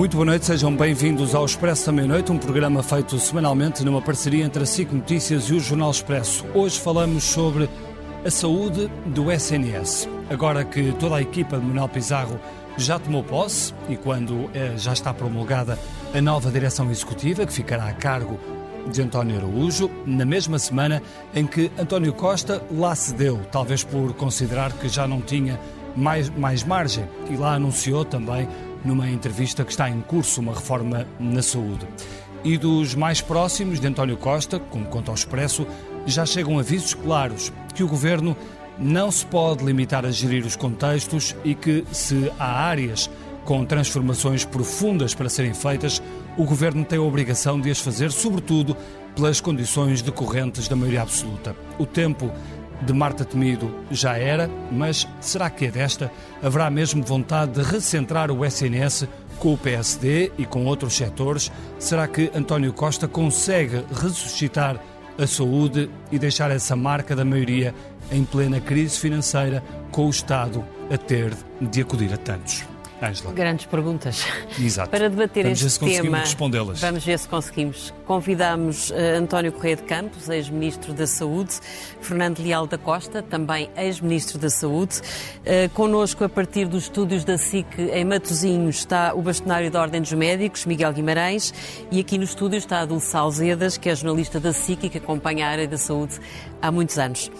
Muito boa noite, sejam bem-vindos ao Expresso da Meia-Noite, um programa feito semanalmente numa parceria entre a SIC Notícias e o Jornal Expresso. Hoje falamos sobre a saúde do SNS. Agora que toda a equipa de Manuel Pizarro já tomou posse e quando eh, já está promulgada a nova direção executiva, que ficará a cargo de António Araújo, na mesma semana em que António Costa lá cedeu, talvez por considerar que já não tinha mais, mais margem, e lá anunciou também numa entrevista que está em curso uma reforma na saúde. E dos mais próximos de António Costa, como conta ao Expresso, já chegam avisos claros que o governo não se pode limitar a gerir os contextos e que, se há áreas com transformações profundas para serem feitas, o governo tem a obrigação de as fazer, sobretudo pelas condições decorrentes da maioria absoluta. O tempo de Marta Temido já era, mas será que é desta? Haverá mesmo vontade de recentrar o SNS com o PSD e com outros setores? Será que António Costa consegue ressuscitar a saúde e deixar essa marca da maioria em plena crise financeira, com o Estado a ter de acudir a tantos? Angela. Grandes perguntas. Exato. Para debater vamos este ver se tema, respondê-las. vamos ver se conseguimos. Convidamos uh, António Correia de Campos, ex-ministro da Saúde, Fernando Leal da Costa, também ex-ministro da Saúde. Uh, connosco, a partir dos estúdios da SIC em Matosinhos, está o bastonário da Ordem dos Médicos, Miguel Guimarães, e aqui no estúdio está a Dulce Salzedas, que é jornalista da SIC e que acompanha a área da saúde há muitos anos.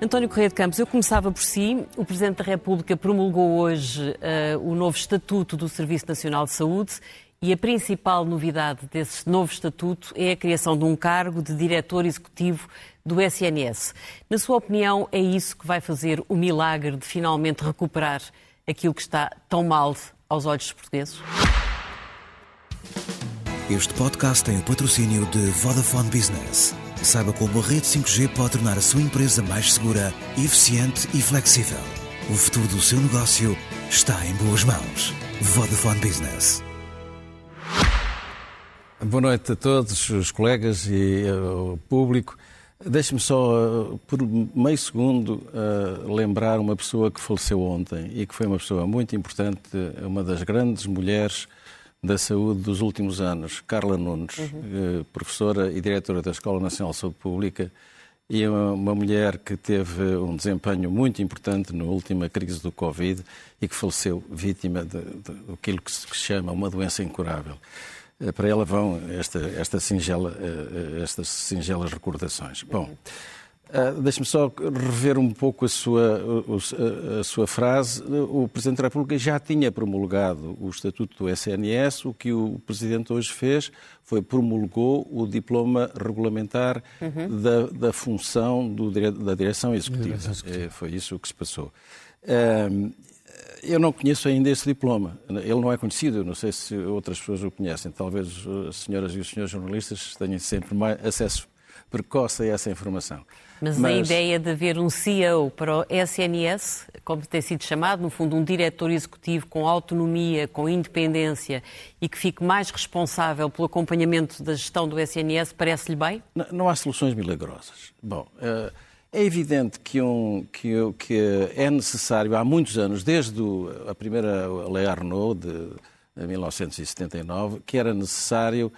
António Correia de Campos, eu começava por si. O Presidente da República promulgou hoje uh, o novo Estatuto do Serviço Nacional de Saúde e a principal novidade desse novo Estatuto é a criação de um cargo de diretor executivo do SNS. Na sua opinião, é isso que vai fazer o milagre de finalmente recuperar aquilo que está tão mal aos olhos dos portugueses? Este podcast tem o patrocínio de Vodafone Business. Saiba como a rede 5G pode tornar a sua empresa mais segura, eficiente e flexível. O futuro do seu negócio está em boas mãos. Vodafone Business. Boa noite a todos os colegas e uh, o público. Deixe-me só, uh, por meio segundo, uh, lembrar uma pessoa que faleceu ontem e que foi uma pessoa muito importante, uma das grandes mulheres da Saúde dos últimos anos, Carla Nunes, uhum. professora e diretora da Escola Nacional de Saúde Pública, e uma, uma mulher que teve um desempenho muito importante na última crise do Covid e que faleceu vítima daquilo que se chama uma doença incurável. Eh, para ela vão esta, esta singela, eh, estas singelas recordações. Bom, Uh, Deixe-me só rever um pouco a sua, a, a sua frase. O Presidente da República já tinha promulgado o Estatuto do SNS. O que o Presidente hoje fez foi promulgou o diploma regulamentar uhum. da, da, função do, da direção executiva. É, foi isso que se passou. Uh, eu não conheço ainda esse diploma. Ele não é conhecido. Eu não sei se outras pessoas o conhecem. Talvez as senhoras e os senhores jornalistas tenham sempre mais acesso precoce a essa informação. Mas, Mas, a ideia de haver um CEO para o SNS, como tem sido chamado, no fundo, um diretor executivo com autonomia, com independência e que fique mais responsável pelo acompanhamento da gestão do SNS, parece-lhe bem? Não, não, há soluções milagrosas. Bom, eh, é evidente que, um, que, que, é necessário, há muitos anos, desde a primeira Lei Arnaud de 1979, que era necessário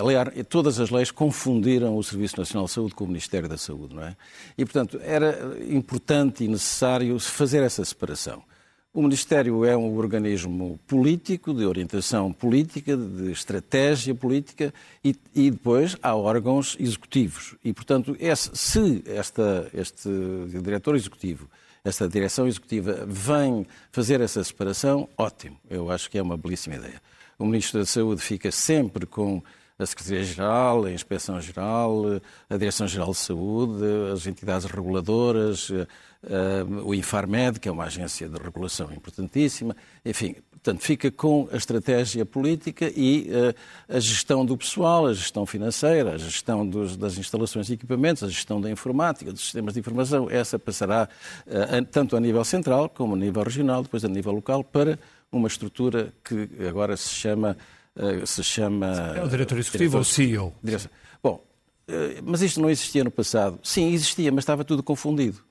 aliás, todas as leis confundiram o Serviço Nacional de Saúde com o Ministério da Saúde, não é? E, portanto, era importante e necessário fazer essa separação. O Ministério é um organismo político, de orientação política, de estratégia política, e, e depois há órgãos executivos. E, portanto, esse, se esta, este diretor executivo, esta direção executiva vem fazer essa separação, ótimo. Eu acho que é uma belíssima ideia. O Ministro da Saúde fica sempre com a Secretaria-Geral, a Inspeção-Geral, a Direção-Geral de Saúde, as entidades reguladoras, uh, o Infarmed, que é uma agência de regulação importantíssima, enfim, portanto, fica com a estratégia política e uh, a gestão do pessoal, a gestão financeira, a gestão dos, das instalações e equipamentos, a gestão da informática, dos sistemas de informação, essa passará uh, tanto a nível central como a nível regional, depois a nível local, para uma estrutura que agora se chama. Uh, se chama é o diretor executivo ou CEO? Bom, uh, mas isto não existia no passado. Sim, existia, mas estava tudo confundido.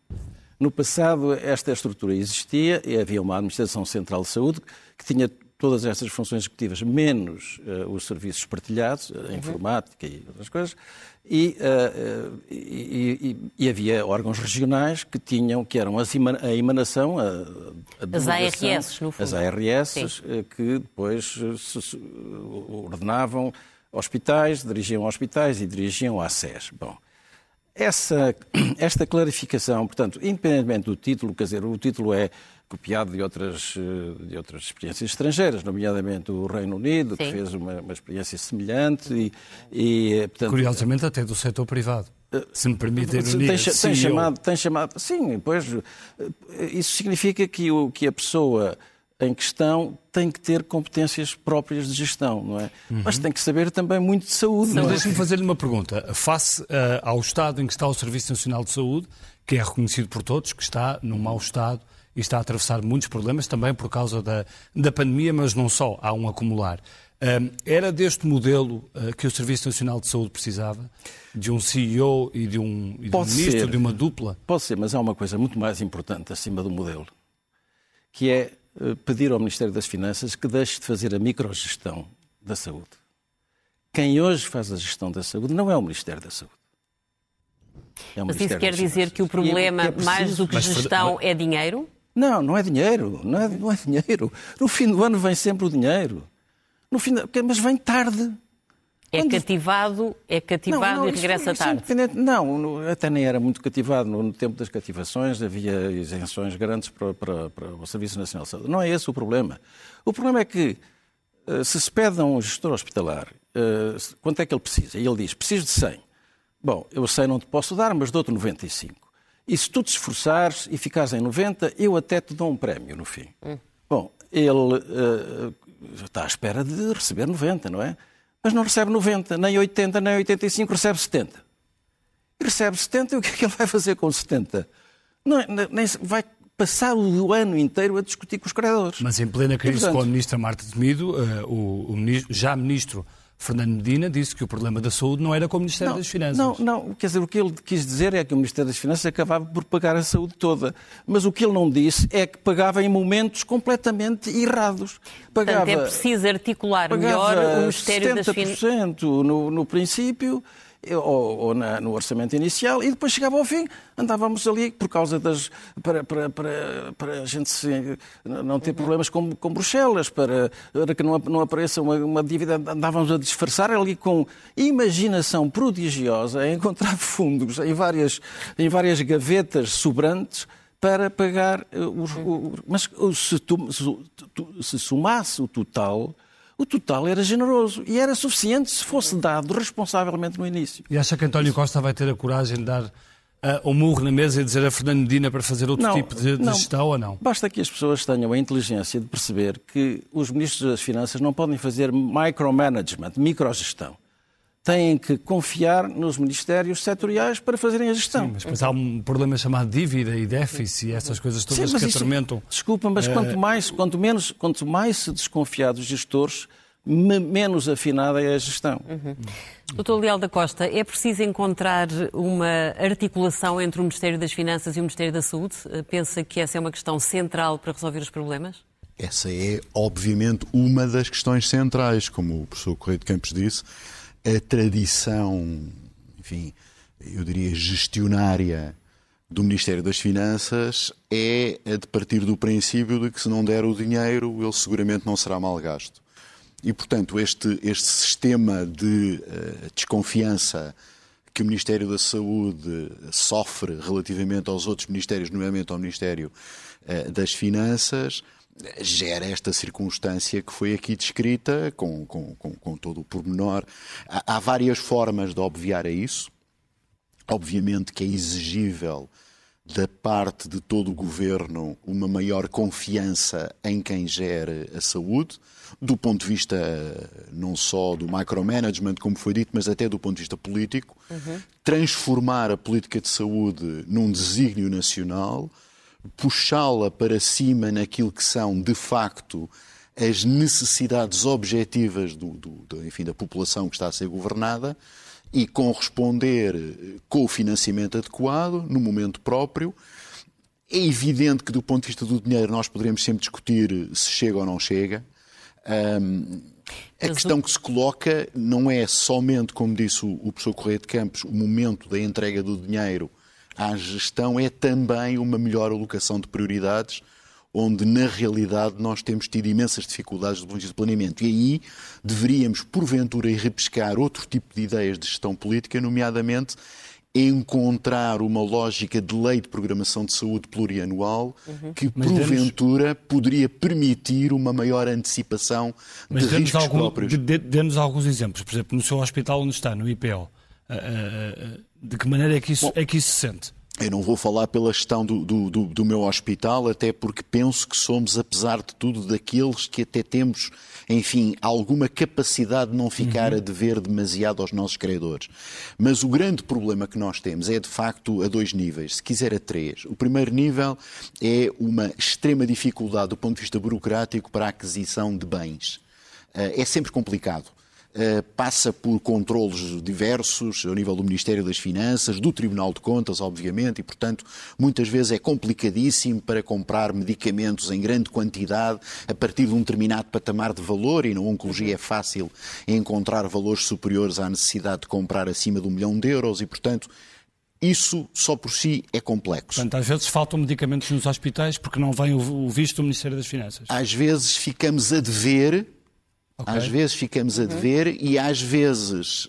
No passado, esta estrutura existia e havia uma Administração Central de Saúde que tinha todas estas funções executivas, menos uh, os serviços partilhados, a informática e outras coisas, e, uh, e, e, e, havia órgãos regionais que tinham, que eram as a emanação, a, a as ARS, no fundo. As ARS, que depois ordenavam hospitais, dirigiam hospitais e dirigiam a SES. Bom, essa, esta clarificação, portanto, independentemente do título, quer dizer, o título é copiado de outras, eh, de outras experiências estrangeiras, nomeadamente o Reino Unido, Sim. que fez uma, uma, experiência semelhante e, e eh, portanto, Curiosamente até do setor privado. Eh, se me permite ironia, tem, tem, chamado, tem chamado, sim, pois isso significa que, o, que a pessoa em questão tem que ter competências próprias de gestão, não é? Uhum. Mas tem que saber também muito de saúde. Não, é? deixe-me fazer-lhe uma pergunta. Face uh, ao estado em que está o Serviço Nacional de Saúde, que é reconhecido por todos, que está num mau estado e está a atravessar muitos problemas, também por causa da, da pandemia, mas não só, há um acumular. Uh, era deste modelo uh, que o Serviço Nacional de Saúde precisava? De um CEO e de um, e de um ministro, ser. de uma dupla? Pode ser, mas há uma coisa muito mais importante acima do modelo, que é pedir ao Ministério das Finanças que deixe de fazer a microgestão da saúde. Quem hoje faz a gestão da saúde não é o Ministério da Saúde. É Mas isso quer dizer que o problema, é, é mais do que gestão, é dinheiro? Não, não é dinheiro. Não é, não é dinheiro. No fim do ano vem sempre o dinheiro. No fim, mas vem tarde. É Quando... cativado, é cativado não, não, e regressa isso, tarde. Isso não, até nem era muito cativado. No tempo das cativações havia isenções grandes para, para, para, o Serviço Nacional de Saúde. Não é esse o problema. O problema é que eh, se se pede a um gestor hospitalar eh, quanto é que ele precisa, e ele diz, preciso de 100. Bom, eu 100 não te posso dar, mas dou-te 95. E se tu te esforçares e ficares em 90, eu até te dou um prémio no fim. Hum. Bom, ele uh, está à espera de receber 90, não é? Mas não recebe 90, nem 80, nem 85, recebe 70. E recebe 70 e o que é que ele vai fazer com 70? Não, é, nem, vai passar o ano inteiro a discutir com os credores. Mas em plena crise e, portanto, com a ministra Marta Temido, uh, o, o ministro, já ministro Fernando Medina disse que o problema da saúde não era com o Ministério não, das Finanças. Não, não, quer dizer, o que ele quis dizer é que o Ministério das Finanças acabava por pagar a saúde toda. Mas o que ele não disse é que pagava em momentos completamente errados. Pagava, Portanto, é preciso articular melhor o Ministério das Finanças. no, no princípio ou, ou na, no orçamento inicial, e depois chegava ao fim, andávamos ali por causa das. para, para, para, para a gente se, não ter problemas com, com Bruxelas, para, para que não, não apareça uma, uma dívida, andávamos a disfarçar ali com imaginação prodigiosa, a encontrar fundos em várias, em várias gavetas sobrantes para pagar os. mas se, tu, se, se somasse o total o total era generoso e era suficiente se fosse dado responsavelmente no início. E acha que António Costa vai ter a coragem de dar uh, um murro na mesa e dizer a Fernando Medina para fazer outro não, tipo de, de não. gestão ou não? Basta que as pessoas tenham a inteligência de perceber que os ministros das Finanças não podem fazer micromanagement, microgestão têm que confiar nos ministérios setoriais para fazerem a gestão. Sim, mas depois há um problema chamado dívida e déficit e essas coisas todas Sim, que isso, atormentam. Desculpa, mas é... quanto, mais, quanto, menos, quanto mais se desconfiar dos gestores, menos afinada é a gestão. Uhum. Doutor Leal da Costa, é preciso encontrar uma articulação entre o Ministério das Finanças e o Ministério da Saúde? Pensa que essa é uma questão central para resolver os problemas? Essa é, obviamente, uma das questões centrais, como o professor Correio de Campos disse a tradição, enfim, eu diria gestionária do Ministério das Finanças é a de partir do princípio de que se não der o dinheiro, ele seguramente não será mal gasto. E, portanto, este, este sistema de uh, desconfiança que o Ministério da Saúde sofre relativamente aos outros ministérios, nomeadamente ao Ministério uh, das Finanças, gera esta circunstância que foi aqui descrita com, com, com, com todo o pormenor. Há, há, várias formas de obviar a isso. Obviamente que é exigível da parte de todo o governo uma maior confiança em quem gere a saúde, do ponto de vista não só do micromanagement, como foi dito, mas até do ponto de vista político, uhum. transformar a política de saúde num desígnio nacional puxá-la para cima naquilo que são, de facto, as necessidades objetivas do, do, enfim, da população que está a ser governada e corresponder com o financiamento adequado, no momento próprio. É evidente que, do ponto de vista do dinheiro, nós poderemos sempre discutir se chega ou não chega. Um, a questão que se coloca não é somente, como disse o, o professor Correia de Campos, o momento da entrega do dinheiro à gestão, é também uma melhor alocação de prioridades, onde na realidade nós temos tido imensas dificuldades do ponto de vista de planeamento. E aí deveríamos, porventura, ir repescar outro tipo de ideias de gestão política, nomeadamente encontrar uma lógica de lei de programação de saúde plurianual uhum. que, Mas porventura, poderia permitir uma maior antecipação Mas de riscos algum, próprios. Dê-nos alguns exemplos. Por exemplo, no seu hospital onde está, no IPO, de que maneira é que isso, Bom, é que isso se sente? Eu não vou falar pela gestão do, do, do, do, meu hospital, até porque penso que somos, apesar de tudo, daqueles que até temos, enfim, alguma capacidade de não ficar uhum. a dever demasiado aos nossos credores. Mas o grande problema que nós temos é, de facto, a dois níveis, se quiser a três. O primeiro nível é uma extrema dificuldade do ponto de vista burocrático para a aquisição de bens. Eh, é sempre complicado. Eh, passa por controlos diversos ao nível do Ministério das Finanças, do Tribunal de Contas, obviamente, e, portanto, muitas vezes é complicadíssimo para comprar medicamentos em grande quantidade a partir de um determinado patamar de valor, e na oncologia é fácil encontrar valores superiores à necessidade de comprar acima de um milhão de euros, e, portanto, isso só por si é complexo. Portanto, às vezes faltam medicamentos nos hospitais porque não vem o visto do Ministério das Finanças. Às vezes ficamos a dever Okay. Às vezes ficamos a dever uhum. e às vezes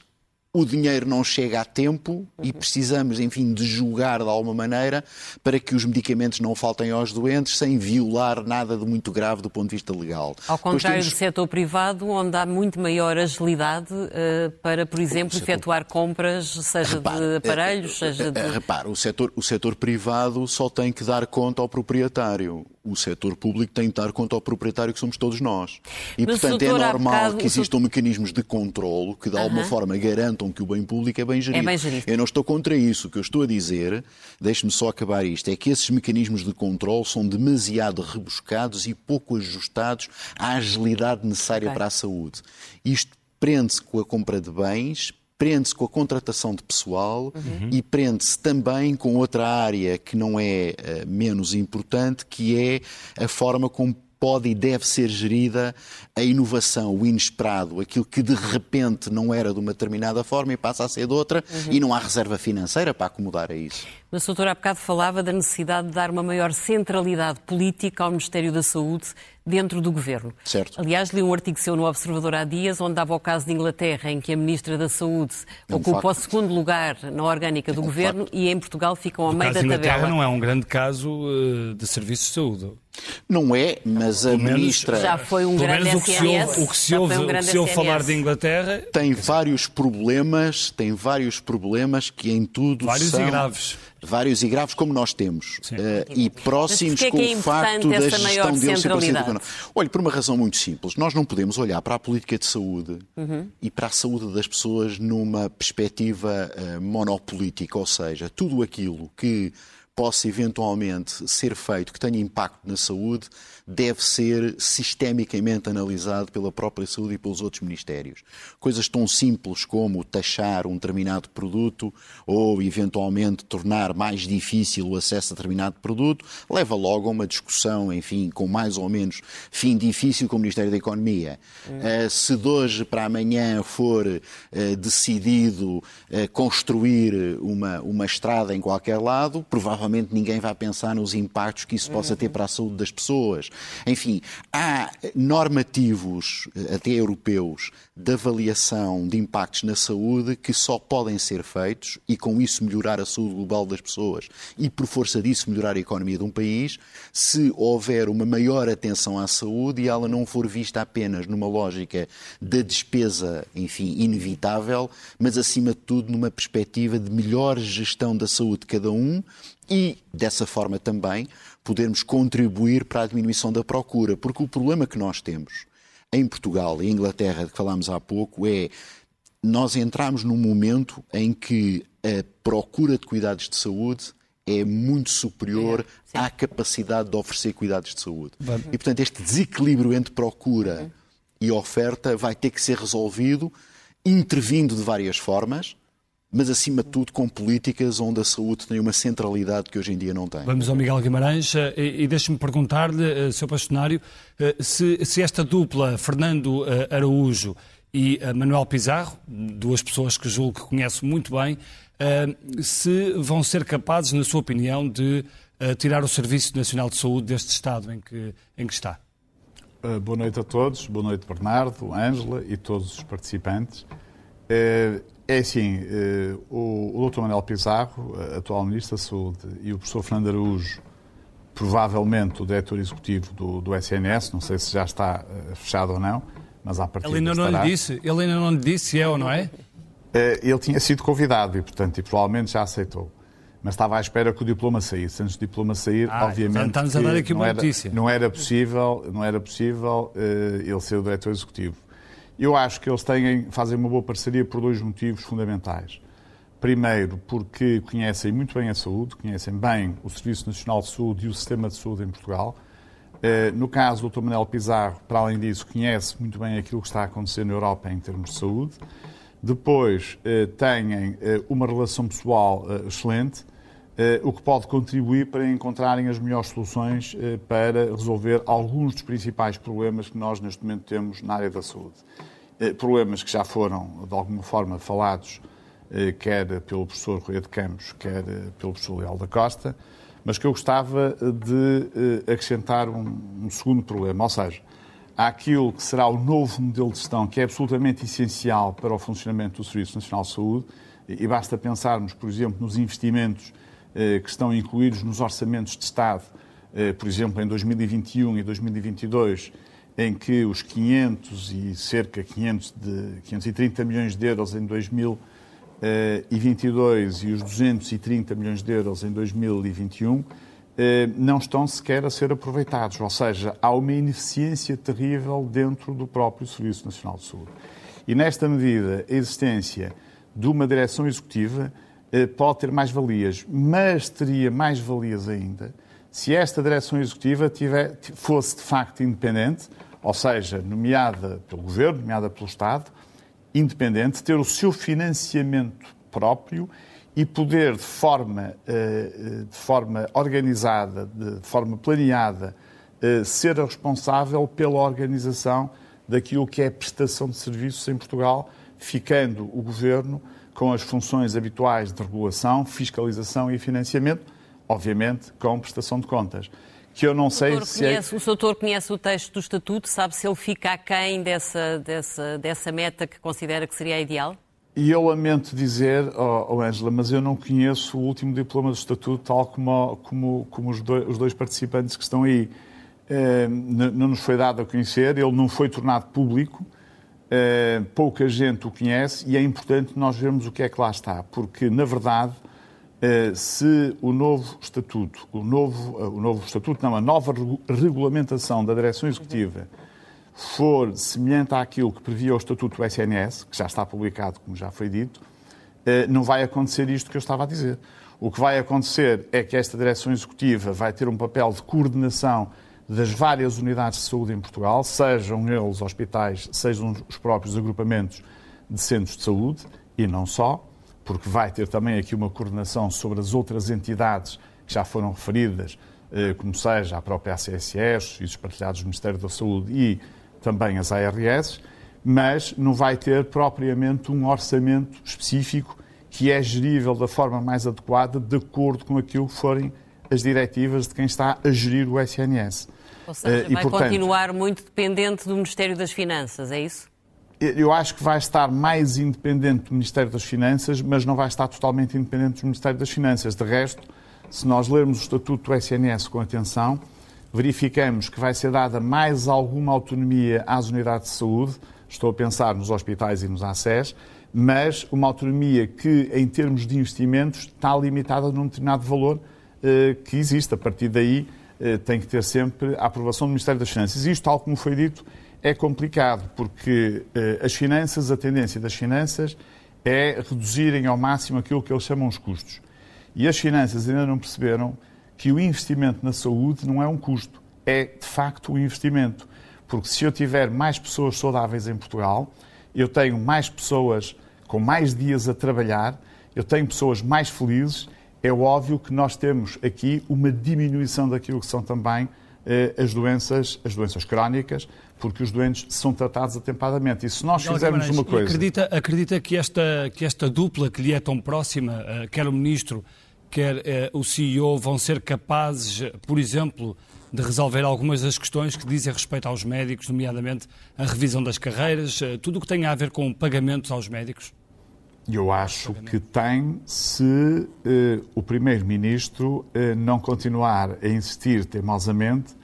o dinheiro não chega a tempo uhum. e precisamos, enfim, de julgar de alguma maneira para que os medicamentos não faltem aos doentes sem violar nada de muito grave do ponto de vista legal. Ao contrário temos... do setor privado, onde há muito maior agilidade uh, para, por exemplo, setor... efetuar compras, seja repare, de aparelhos, é, seja de... Repare, o setor, o setor privado só tem que dar conta ao proprietário o setor público tem de dar conta ao proprietário que somos todos nós. E, Mas, portanto, é normal bocado, que existam mecanismos de controlo que, de alguma forma, garantam que o bem público é bem gerido. É bem gerido. Eu não estou contra isso. O que eu estou a dizer, deixe-me só acabar isto, é que esses mecanismos de controlo são demasiado rebuscados e pouco ajustados à agilidade necessária okay. para a saúde. Isto prende-se com a compra de bens, prende-se com a contratação de pessoal uhum. e prende-se também com outra área que não é uh, menos importante, que é a forma como pode e deve ser gerida a inovação, o inesperado, aquilo que de repente não era de uma determinada forma e passa a ser de outra uhum. e não há reserva financeira para acomodar a isso. Mas o doutor há bocado falava da necessidade de dar uma maior centralidade política ao Ministério da Saúde dentro do governo. Certo. Aliás, li um artigo seu no Observador há dias, onde dava o caso de Inglaterra, em que a Ministra da Saúde é um ocupa facto. o segundo lugar na orgânica do é um governo facto. e em Portugal ficam a meio da tabela. Inglaterra não é um grande caso uh, de serviços de saúde. Não é, mas a ministra. Já foi um grande menos o que se ouve, o que se ouve, um o que se ouve falar de Inglaterra. Tem vários problemas, tem vários problemas que em tudo vários são. e graves vários e graves como nós temos uh, e próximos com é o facto da gestão deles ser parecido Olha, por uma razão muito simples, nós não podemos olhar para a política de saúde uhum. e para a saúde das pessoas numa perspectiva uh, monopolítica, ou seja, tudo aquilo que possa eventualmente ser feito que tenha impacto na saúde deve ser sistemicamente analisado pela própria saúde e pelos outros ministérios. Coisas tão simples como taxar um determinado produto ou eventualmente tornar mais difícil o acesso a determinado produto leva logo a uma discussão, enfim, com mais ou menos fim difícil com o Ministério da Economia. Hum. Uh, se de hoje para amanhã for uh, decidido uh, construir uma, uma estrada em qualquer lado, provavelmente ninguém vai pensar nos impactos que isso possa ter para a saúde das pessoas. Enfim, há normativos, até europeus, de avaliação de impactos na saúde que só podem ser feitos e com isso melhorar a saúde global das pessoas e por força disso melhorar a economia de um país, se houver uma maior atenção à saúde e ela não for vista apenas numa lógica da despesa, enfim, inevitável, mas acima de tudo numa perspectiva de melhor gestão da saúde de cada um e, dessa forma também, podermos contribuir para a diminuição da procura. Porque o problema que nós temos em Portugal e Inglaterra, de que falámos há pouco, é nós entramos num momento em que a procura de cuidados de saúde é muito superior é, à capacidade de oferecer cuidados de saúde. E, portanto, este desequilíbrio entre procura uhum. e oferta vai ter que ser resolvido intervindo de várias formas, mas acima de tudo com políticas onde a saúde tem uma centralidade que hoje em dia não tem. Vamos ao Miguel Guimarães e, e deixe-me perguntar-lhe, Sr. Bastonário, se, se esta dupla, Fernando Araújo e Manuel Pizarro, duas pessoas que julgo que conheço muito bem, se vão ser capazes, na sua opinião, de tirar o Serviço Nacional de Saúde deste estado em que, em que está. Boa noite a todos, boa noite Bernardo, Ângela e todos os participantes. É assim, uh, o, o Dr. Manuel Pizarro, atual Ministro da Saúde, e o professor Fernando Araújo, provavelmente o diretor executivo do, do SNS, não sei se já está fechado ou não, mas à partida Ele ainda não lhe disse, ele ainda não lhe disse se é ou não é? ele tinha sido convidado e, portanto, e provavelmente já aceitou mas estava à espera que o diploma saísse. Antes do diploma sair, ah, obviamente, estamos a dar aqui uma não, notícia. Era, não era possível, não era possível ele ser o diretor executivo. Eu acho que eles têm, fazem uma boa parceria por dois motivos fundamentais. Primeiro, porque conhecem muito bem a saúde, conhecem bem o Serviço Nacional de Saúde e o sistema de saúde em Portugal. Uh, no caso do Dr. Manuel Pizarro, para além disso, conhece muito bem aquilo que está a acontecer na Europa em termos de saúde. Depois, uh, têm uma relação pessoal excelente eh, o que pode contribuir para encontrarem as melhores soluções eh, para resolver alguns dos principais problemas que nós neste momento temos na área da saúde. Eh, problemas que já foram, de alguma forma, falados, quer pelo professor Rui de Campos, quer pelo professor Leal da Costa, mas que eu gostava de acrescentar um, um segundo problema, ou seja, há aquilo que será o novo modelo de gestão que é absolutamente essencial para o funcionamento do Serviço Nacional de Saúde, e basta pensarmos, por exemplo, nos investimentos eh, que estão incluídos nos orçamentos de Estado, eh, por exemplo, em 2021 e 2022, em que os 500 e cerca de 500 de 530 milhões de euros em 2022 e os 230 milhões de euros em 2021 eh, não estão sequer a ser aproveitados. Ou seja, há uma ineficiência terrível dentro do próprio Serviço Nacional de Saúde. E nesta medida, a existência de uma direção executiva eh, pode ter mais valias, mas teria mais valias ainda se esta direção executiva tiver, fosse de facto independente, ou seja, nomeada pelo governo, nomeada pelo Estado, independente, ter o seu financiamento próprio e poder de forma, eh, eh, de forma organizada, de forma planeada, ser responsável pela organização daquilo que é prestação de serviços em Portugal, ficando o governo com as funções habituais de regulação, fiscalização e financiamento, obviamente com prestação de contas. Que eu não sei se é conhece, é... O doutor conhece o texto do Estatuto, sabe se ele fica aquém dessa, dessa, dessa meta que considera que seria ideal? E eu lamento dizer, oh, Ângela, mas eu não conheço o último diploma do Estatuto, tal como, como, como os, dois, os, dois, participantes que estão aí. Eh, não nos foi dado a conhecer, ele não foi tornado público. Uh, pouca gente o conhece e é importante nós vermos o que é que lá está, porque, na verdade, se o novo estatuto, o novo, uh, o novo estatuto, não, a nova regulamentação da direção executiva for semelhante àquilo que previa o estatuto do SNS, que já está publicado, como já foi dito, não vai acontecer isto que eu estava a dizer. O que vai acontecer é que esta direção executiva vai ter um papel de coordenação das várias unidades de saúde em Portugal, sejam eles hospitais, sejam os próprios agrupamentos de centros de saúde, e não só, porque vai ter também aqui uma coordenação sobre as outras entidades que já foram referidas, eh, como seja a própria ACSS e os partilhados do Ministério da Saúde e também as ARS, mas não vai ter propriamente um orçamento específico que é gerível da forma mais adequada, de acordo com aquilo que forem as diretivas de quem está a gerir o SNS. Ou seja, uh, vai portanto, continuar muito dependente do Ministério das Finanças, é isso? Eu acho que vai estar mais independente do Ministério das Finanças, mas não vai estar totalmente independente do Ministério das Finanças. De resto, se nós lermos o Estatuto do SNS com atenção, verificamos que vai ser dada mais alguma autonomia às unidades de saúde, estou a pensar nos hospitais e nos ACES, mas uma autonomia que, em termos de investimentos, está limitada num determinado valor eh, que existe. A partir daí, eh, tem que ter sempre a aprovação do Ministério das Finanças. Isto, tal como foi dito, é complicado, porque eh, as finanças, a tendência das finanças é reduzirem ao máximo aquilo que eles chamam os custos. E as finanças ainda não perceberam que o investimento na saúde não é um custo, é de facto um investimento. Porque se eu tiver mais pessoas saudáveis em Portugal, eu tenho mais pessoas com mais dias a trabalhar eu tenho pessoas mais felizes, é óbvio que nós temos aqui uma diminuição daquilo que são também eh, as doenças, as doenças crónicas, porque os doentes são tratados atempadamente. E se nós fizermos uma coisa. Acredita, acredita que, esta, que esta dupla que lhe é tão próxima, uh, quer o Ministro, quer uh, o CEO, vão ser capazes, por exemplo, de resolver algumas das questões que dizem respeito aos médicos, nomeadamente a revisão das carreiras, uh, tudo o que tem a ver com pagamentos aos médicos? Eu acho que tem se o Primeiro-Ministro não continuar a insistir teimosamente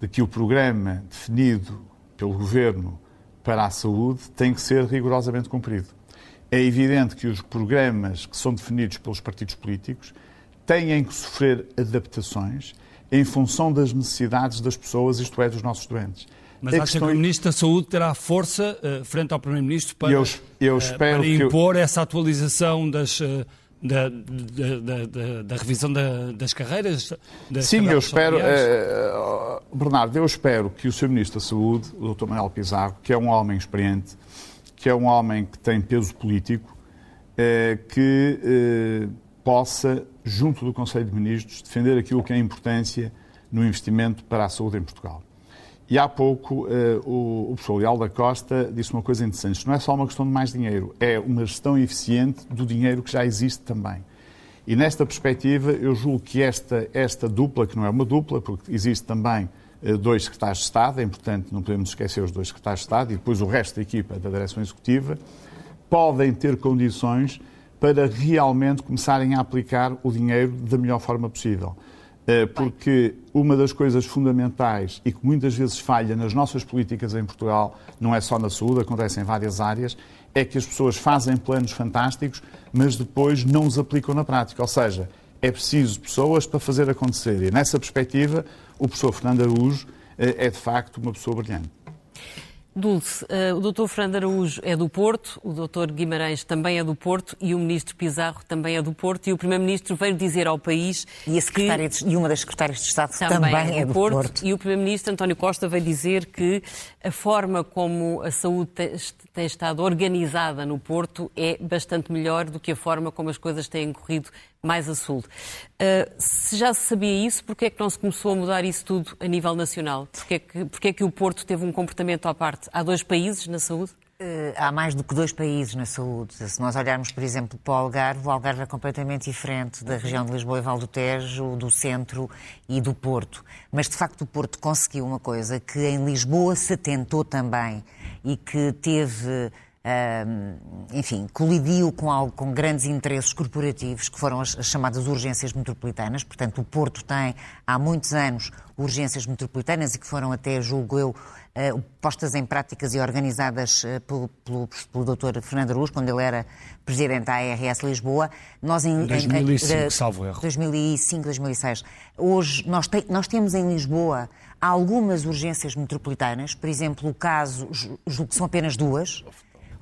de que o programa definido pelo Governo para a saúde tem que ser rigorosamente cumprido. É evidente que os programas que são definidos pelos partidos políticos têm que sofrer adaptações em função das necessidades das pessoas, isto é, dos nossos doentes. Mas a acha questão... que o Ministro da Saúde terá força uh, frente ao Primeiro-Ministro para, eu, eu uh, para impor eu... essa atualização das, uh, da, da, da, da, revisão das carreiras? Das Sim, eu espero, Bernardo, eu espero que o Sr. Ministro da Saúde, o Dr. Manuel Pizarro, que é um homem experiente, que é um homem que tem peso político, eh, que eh, possa, junto do Conselho de Ministros, defender aquilo que é a importância no investimento para a saúde em Portugal. E há pouco uh, o, o professor Leal da Costa disse uma coisa interessante. Isto não é só uma questão de mais dinheiro, é uma gestão eficiente do dinheiro que já existe também. E nesta perspectiva, eu julgo que esta, esta dupla, que não é uma dupla, porque existe também dois secretários de Estado, é importante, não podemos esquecer os dois secretários de Estado, e depois o resto da equipa da Direção Executiva, podem ter condições para realmente começarem a aplicar o dinheiro da melhor forma possível. Eh, porque uma das coisas fundamentais e que muitas vezes falha nas nossas políticas em Portugal, não é só na saúde, acontece em várias áreas, é que as pessoas fazem planos fantásticos, mas depois não os aplicam na prática. Ou seja, é preciso pessoas para fazer acontecer. E nessa perspectiva, o professor Fernando Araújo eh, é de facto uma pessoa brilhante. Dulce, uh, o Dr. Fernando Araújo é do Porto, o Dr. Guimarães também é do Porto e o Ministro Pizarro também é do Porto e o Primeiro-Ministro veio dizer ao país e, que... de... e uma das secretárias de Estado também, também é, é do Porto, Porto. E o Primeiro-Ministro António Costa veio dizer que a forma como a saúde tem estado organizada no Porto é bastante melhor do que a forma como as coisas têm corrido mais a sul. Uh, se já se sabia isso, porquê é que não se começou a mudar isso tudo a nível nacional? Porquê é que, porquê é que o Porto teve um comportamento à parte? Há dois países na saúde? Uh, há mais do que dois países na saúde. Se nós olharmos, por exemplo, para o Algarve, o Algarve é completamente diferente da região de Lisboa e Val do Tejo, do centro e do Porto. Mas, de facto, o Porto conseguiu uma coisa que em Lisboa se tentou também e que teve enfim, colidiu com, algo, com grandes interesses corporativos, que foram as, as, chamadas urgências metropolitanas. Portanto, o Porto tem há muitos anos urgências metropolitanas e que foram até, julgo eu, uh, postas em práticas e organizadas uh, pelo, pelo, pelo Dr. Fernando Aruz, quando ele era presidente da ARS Lisboa. Nós em 2005, em, salvo erro. 2005, 2006. Hoje nós, te, nós temos em Lisboa algumas urgências metropolitanas, por exemplo, o caso, julgo que são apenas duas,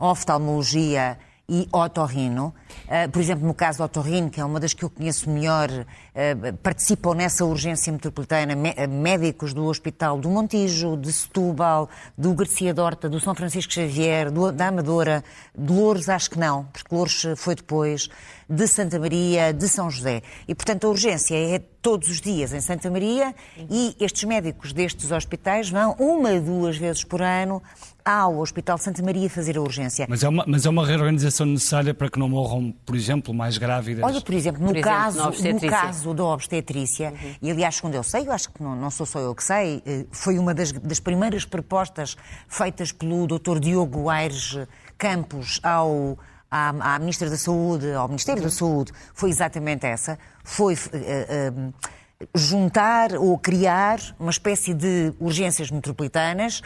oftalmologia e otorrino. Uh, por exemplo, no caso do otorrino, que é uma das que eu conheço melhor, uh, participam nessa urgência metropolitana médicos do Hospital do Montijo, de Setúbal, do Garcia Dorta, do São Francisco Xavier, da Amadora, de Louros acho que não, porque Louros foi depois, de Santa Maria, de São José. E, portanto, a urgência é todos os dias em Santa Maria e estes médicos destes hospitais vão uma, duas vezes por ano ao Hospital Santa Maria fazer a urgência. Mas é uma, mas é uma reorganização necessária para que não morram, por exemplo, mais grávidas? Olha, por exemplo, no, por caso, exemplo, no caso da obstetrícia, uhum. e aliás, quando eu sei, eu acho que não, não sou só eu que sei, eh, foi uma das, das primeiras propostas feitas pelo Dr. Diogo Aires Campos ao à, à, Ministra da Saúde, ao Ministério da Saúde, foi exatamente essa. Foi uh, uh, juntar ou criar uma espécie de urgências metropolitanas,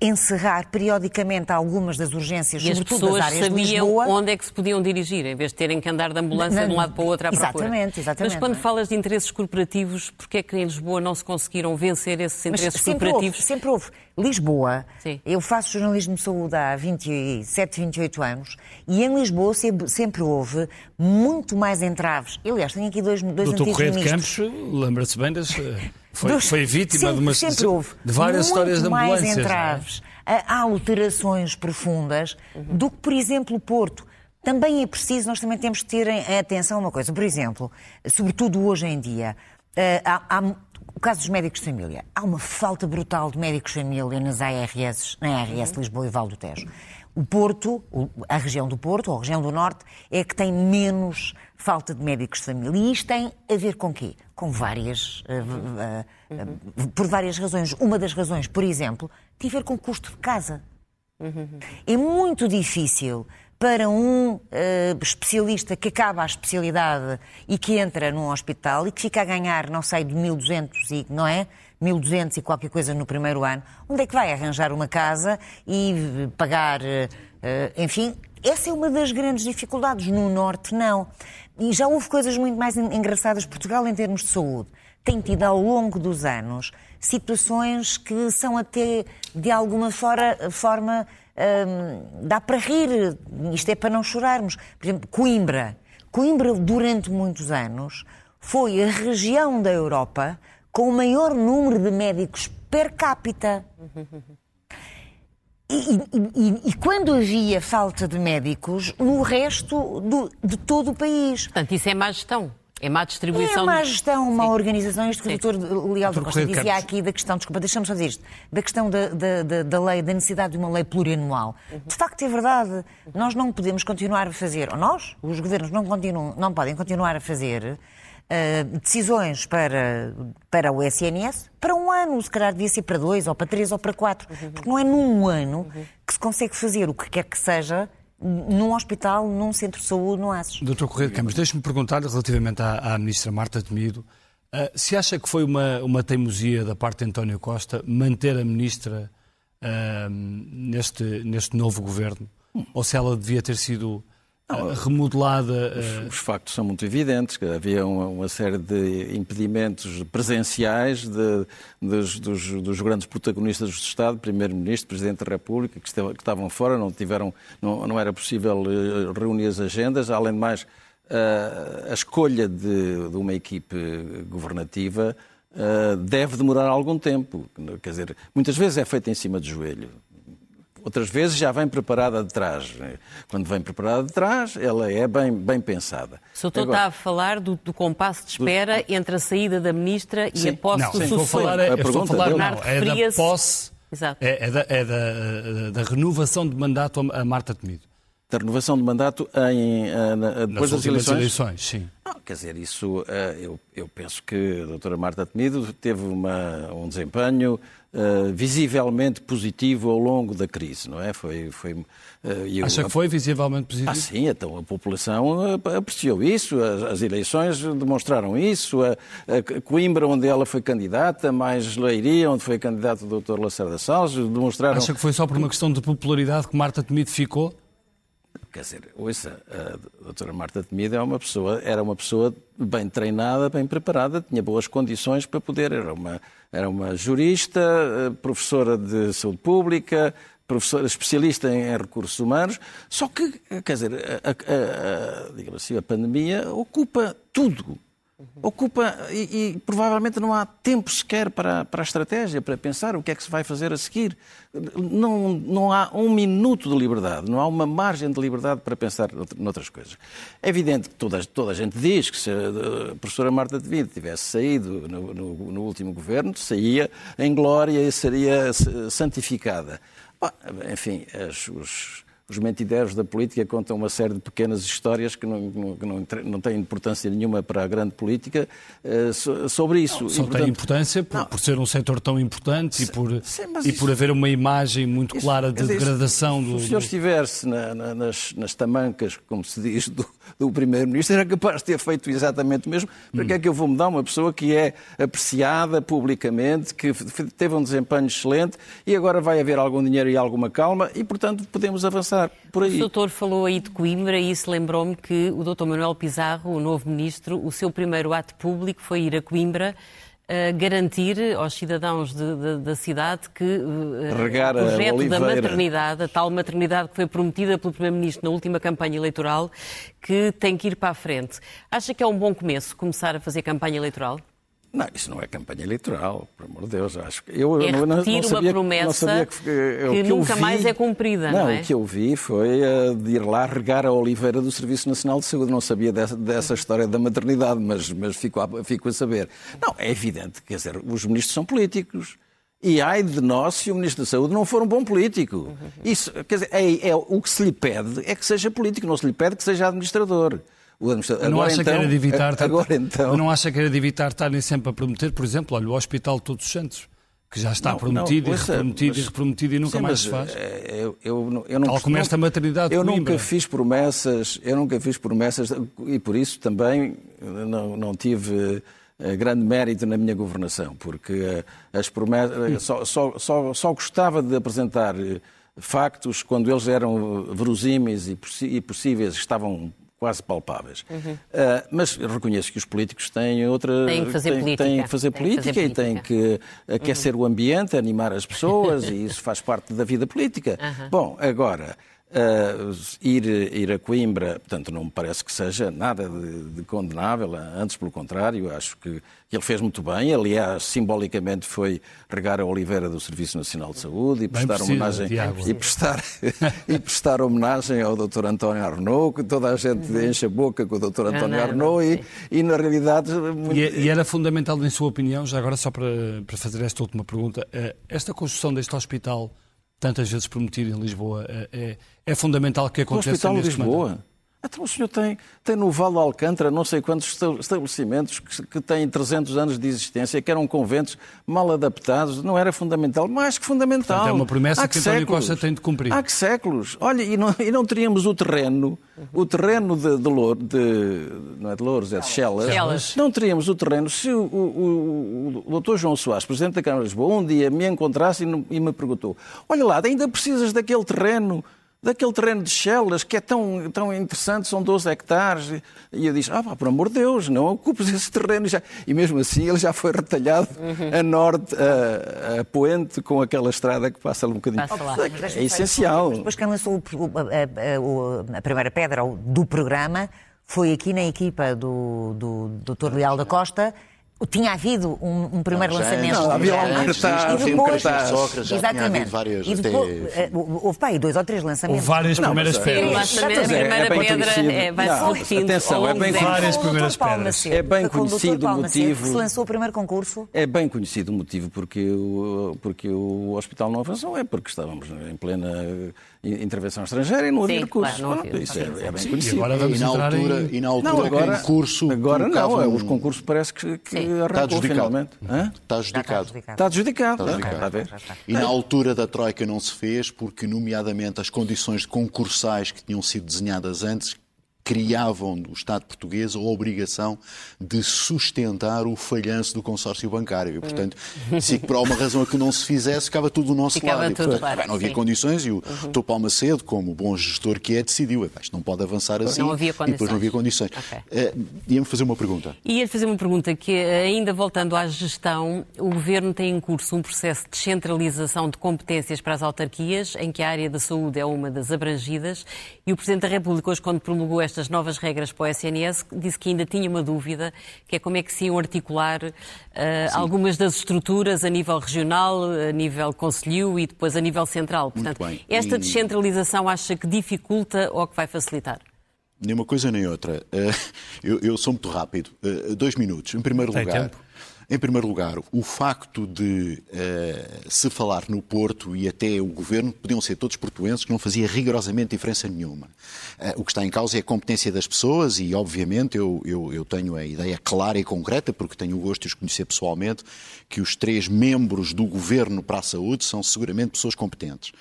encerrar periodicamente algumas das urgências, e sobretudo das áreas de Lisboa. onde é que se podiam dirigir, em vez de terem que andar de ambulância de um lado para o outro à exatamente, procura. Exatamente, Mas quando falas de interesses corporativos, porquê é que em Lisboa não se conseguiram vencer esses interesses Mas sempre corporativos? Houve, sempre houve. Lisboa, Sim. eu faço jornalismo de saúde há 27, 28 anos e em Lisboa sempre houve muito mais entraves. Aliás, tenho aqui dois, dois Doutor antigos Correio ministros. de Campos, lembra-se bem das... Foi, foi vítima sempre, de, uma, sempre houve. de várias muito histórias de ambulâncias. mais é? entraves, é? há alterações profundas uhum. do que, por exemplo, o Porto. Também é preciso, nós também temos que ter em atenção uma coisa. Por exemplo, sobretudo hoje em dia, eh, há, há o caso dos médicos de família. Há uma falta brutal de médicos de família nas ARS, na ARS Lisboa e Val do Tejo. O Porto, a região do Porto, ou a região do Norte, é que tem menos falta de médicos de família. E isto tem a ver com quê? Com várias. Uh, uh, uh, por várias razões. Uma das razões, por exemplo, tem a ver com o custo de casa. É muito difícil para um especialista que acaba a especialidade e que entra num hospital e que fica a ganhar, não sei, de 1.200 e não é? 1.200 e qualquer coisa no primeiro ano, onde é que vai arranjar uma casa e pagar, enfim, essa é uma das grandes dificuldades. No Norte, não. E já houve coisas muito mais engraçadas. Portugal, em termos de saúde, tem tido ao longo dos anos situações que são até, de alguma fora, forma, hum, dá para rir. Isto é para não chorarmos. Por exemplo, Coimbra. Coimbra, durante muitos anos, foi a região da Europa com o maior número de médicos per capita. E, e, e, quando havia falta de médicos no resto do, de todo o país. Portanto, isso é má gestão. É má distribuição. É má gestão, má organização. Isto que o doutor Leal da Costa dizia aqui da questão, desculpa, deixa-me só dizer isto, da questão da, da, da, da, lei, da necessidade de uma lei plurianual. Uhum. De facto, é verdade. Nós não podemos continuar a fazer, ou nós, os governos, não, continuam, não podem continuar a fazer uh, decisões para, para o SNS para um ano, se calhar devia ser para dois, ou para três, ou para quatro. Uhum. Porque não é num ano que se consegue fazer o que quer que seja num hospital, num centro de saúde, no ASES. Doutor Correia de Campos, deixe-me perguntar relativamente à, à Ministra Marta Temido, uh, se acha que foi uma, uma teimosia da parte de António Costa manter a Ministra uh, neste, neste novo governo, ou se ela devia ter sido remodelada. Os, eh, os, factos são muito evidentes. Que havia uma, uma, série de impedimentos presenciais de, dos, dos, dos, grandes protagonistas do Estado, Primeiro-Ministro, Presidente da República, que, estavam, que estavam fora, não, tiveram, não, não era possível eh, reunir as agendas. Além de mais, a, eh, a escolha de, de, uma equipe governativa deve demorar algum tempo. Quer dizer, muitas vezes é feita em cima do joelho. Outras vezes já vem preparada de trás. Quando vem preparada de trás, ela é bem, bem pensada. O doutor está a falar do, do compasso de espera do... entre a saída da ministra e sim. a posse não, do sucessor. Falar, é, estou a falar, não, é da posse, é, é, da, é da, da, renovação de mandato a Marta Temido. Da renovação de mandato em, eh, depois Nas das eleições? eleições sim. Não, quer dizer, isso eh, eu, eu penso que a doutora Marta Temido teve uma, um desempenho uh, visivelmente positivo ao longo da crise, não é? Foi, foi, uh, eu, Acha que foi visivelmente positivo? Ah, sim, então a população apreciou isso, as, as eleições demonstraram isso, a, a, Coimbra, onde ela foi candidata, mais Leiria, onde foi candidato o Dr. Lacerda Salles, demonstraram... Acha que foi só por uma questão de popularidade que Marta Temido ficou? Quer dizer, ouça, a doutora Marta Temido é uma pessoa, era uma pessoa bem treinada, bem preparada, tinha boas condições para poder, era uma, era uma jurista, eh, professora de saúde pública, professora especialista em, em recursos humanos, só que, quer dizer, a, a, a, assim, a pandemia ocupa tudo Ocupa e, e, provavelmente não há tempo sequer para, para a estratégia, para pensar o que é que se vai fazer a seguir. Não, não há um minuto de liberdade, não há uma margem de liberdade para pensar noutras coisas. É evidente que toda, toda a gente diz que se a professora Marta de Vida tivesse saído no, no, no último governo, saía em glória e seria santificada. Enfim, as, os os mentideiros da política contam uma série de pequenas histórias que não, que não, não têm importância nenhuma para a grande política uh, sobre isso. Não, só e, portanto, tem importância por, por, ser um setor tão importante e por, sim, e por haver uma imagem muito isso, clara de degradação do. Se o senhor estivesse na, na, nas, nas tamancas, como se diz, do, do Primeiro-Ministro, era capaz de ter feito exatamente o mesmo. Para hum. que é que eu vou mudar uma pessoa que é apreciada publicamente, que teve um desempenho excelente e agora vai haver algum dinheiro e alguma calma e, portanto, podemos avançar por aí. O doutor falou aí de Coimbra e isso lembrou-me que o doutor Manuel Pizarro, o novo ministro, o seu primeiro ato público foi ir a Coimbra uh, garantir aos cidadãos de, de, da cidade que uh, o projeto da maternidade, a tal maternidade que foi prometida pelo Primeiro-Ministro na última campanha eleitoral, que tem que ir para a frente. Acha que é um bom começo começar a fazer campanha eleitoral? Não, isso não é campanha eleitoral, por amor de Deus. Acho que eu É não, não, não uma sabia, promessa não sabia que, que o eu nunca vi- mais é cumprida, não é? o que eu vi foi uh, de ir lá regar a oliveira do Serviço Nacional de Saúde. Não sabia dessa, dessa história da maternidade, mas, mas fico, a, fico a saber. Não, é evidente, quer dizer, os ministros são políticos. E ai de nós se o Ministro da Saúde não for um bom político. Isso, quer dizer, é, é- o que se lhe pede é que seja político, não se lhe pede que seja administrador. O administrador não agora, acha então, que era de evitar agora então, não acha que era de evitar estarem sempre a prometer, por exemplo, olha, o Hospital Todos os Santos, que já está Não, prometido não, e ouça, reprometido e mas- reprometido e nunca Sim, mais se faz. eh, Eu, eu, eu não Tal como esta maternidade Eu nunca fiz promessas, eu nunca fiz promessas e por isso também não, não tive eh, grande mérito na minha governação, porque eh, as promessas só, só, só, só gostava de apresentar factos quando eles eram verosímeis e, e possíveis, estavam quase palpáveis. Eh, mas reconheço que os políticos têm outra. Uhum. Têm que fazer têm- política. têm que fazer Têm que fazer política e têm política. que aquecer o ambiente, animar as pessoas, e isso faz parte da vida política. Bom, agora, ah, ir, ir a Coimbra, portanto, não me parece que seja nada de, de condenável, antes pelo contrário, acho que ele fez muito bem. Aliás, simbolicamente foi regar a oliveira do Serviço Nacional de Saúde e prestar homenagem e prestar, e prestar homenagem ao Dr. António Arnaud, que toda a gente enche a boca com o Dr. António não, Arnaud, e, e na realidade. muito- E, e era fundamental, em sua opinião, já agora só para, para fazer esta última pergunta, eh, esta construção deste hospital, tantas vezes prometido em Lisboa, eh, é, é fundamental que O aconteça Hospital de neste mandato? Então o senhor tem, tem no Vale de Alcântara não sei quantos esta- estabelecimentos que, que têm 300 anos de existência, que eram conventos mal adaptados. Não era fundamental? Mais que fundamental. Portanto, é uma promessa Há que António Costa tem de cumprir. Há que séculos. Olha, e não, e não teríamos o terreno, o terreno de, de, Lour- de- não é de Louros, é de Chelas. Chelas. Não teríamos o terreno se o, o, o, o Dr. João Soares, Presidente da Câmara de Lisboa, um dia me encontrasse e, no- e me perguntou: Olha lá, ainda precisas daquele terreno, daquele terreno de Chelas, que é tão, tão interessante, são 12 hectares. E eu disse: Ah, pá, por amor de Deus, não ocupes esse terreno. Já. E mesmo assim ele já foi retalhado a norte, a, a poente, com aquela estrada que passa ali um bocadinho. Passa É só- essencial. Mas Depois quem lançou a, a- primeira pedra do programa foi aqui na equipa do, do Dr. Leal da Costa. Tinha havido um, um primeiro Não, lançamento. Não, havia lá um cartaz, E depois, cartaz. Sócrates, já tinha exatamente. havido várias, e depois, até- eh, houve pá, aí dois ou três lançamentos. Houve várias Não, primeiras eh, pedras. a é- é primeira bem pedra conhecido. é, vai-se Não, repetindo atenção, é longo bem. Várias primeiras pedras. É bem conhecido o motivo. que se lançou o primeiro concurso. É bem conhecido o motivo porque o, porque o hospital não avançou, é porque estávamos em plena eh, intervenção estrangeira e não havia Sim, recursos. claro, não havia. Isso é, é bem Sim, e conhecido. agora vamos E na altura, em... e na altura Não, agora, concurso agora não, é, um- os concursos parece que, que. Está arrancou adjudicado. finalmente. Hã? Está adjudicado. Está adjudicado. Está Está adjudicado. a ver? Está. E na altura da Troika não se fez porque, nomeadamente, as condições concursais que tinham sido desenhadas antes criavam do Estado português a obrigação de sustentar o falhanço do consórcio bancário. E, portanto, se por alguma razão a que não se fizesse, ficava tudo do nosso Ficava lado. E, portanto, claro, não havia sim. condições e o Dr. Paulo Macedo, como bom gestor que é, decidiu, "Epá, isto não pode avançar assim. havia E depois não havia condições. Ok. Eh, Ia-me fazer uma pergunta. E ia fazer uma pergunta que, ainda voltando à gestão, o Governo tem em curso um processo de descentralização de competências para as autarquias, em que a área da saúde é uma das abrangidas, e o Presidente da República, hoje, quando promulgou estas novas regras para o SNS, disse que ainda tinha uma dúvida, que é como é que se iam articular eh, algumas das estruturas a nível regional, a nível conselho e depois a nível central. Portanto, bem. esta E- descentralização acha que dificulta ou que vai facilitar? Nem uma coisa nem outra. Eh, Eu, eu sou muito rápido. Eh, Dois minutos. Em primeiro Tem lugar, tempo. Em primeiro lugar, o facto de eh, se falar no Porto e até o governo podiam ser todos portuenses, que não fazia rigorosamente diferença nenhuma. Eh, o que está em causa é a competência das pessoas e, obviamente, eu, eu, eu tenho a ideia clara e concreta, porque tenho o gosto de os conhecer pessoalmente, que os três membros do governo para a saúde são seguramente pessoas competentes.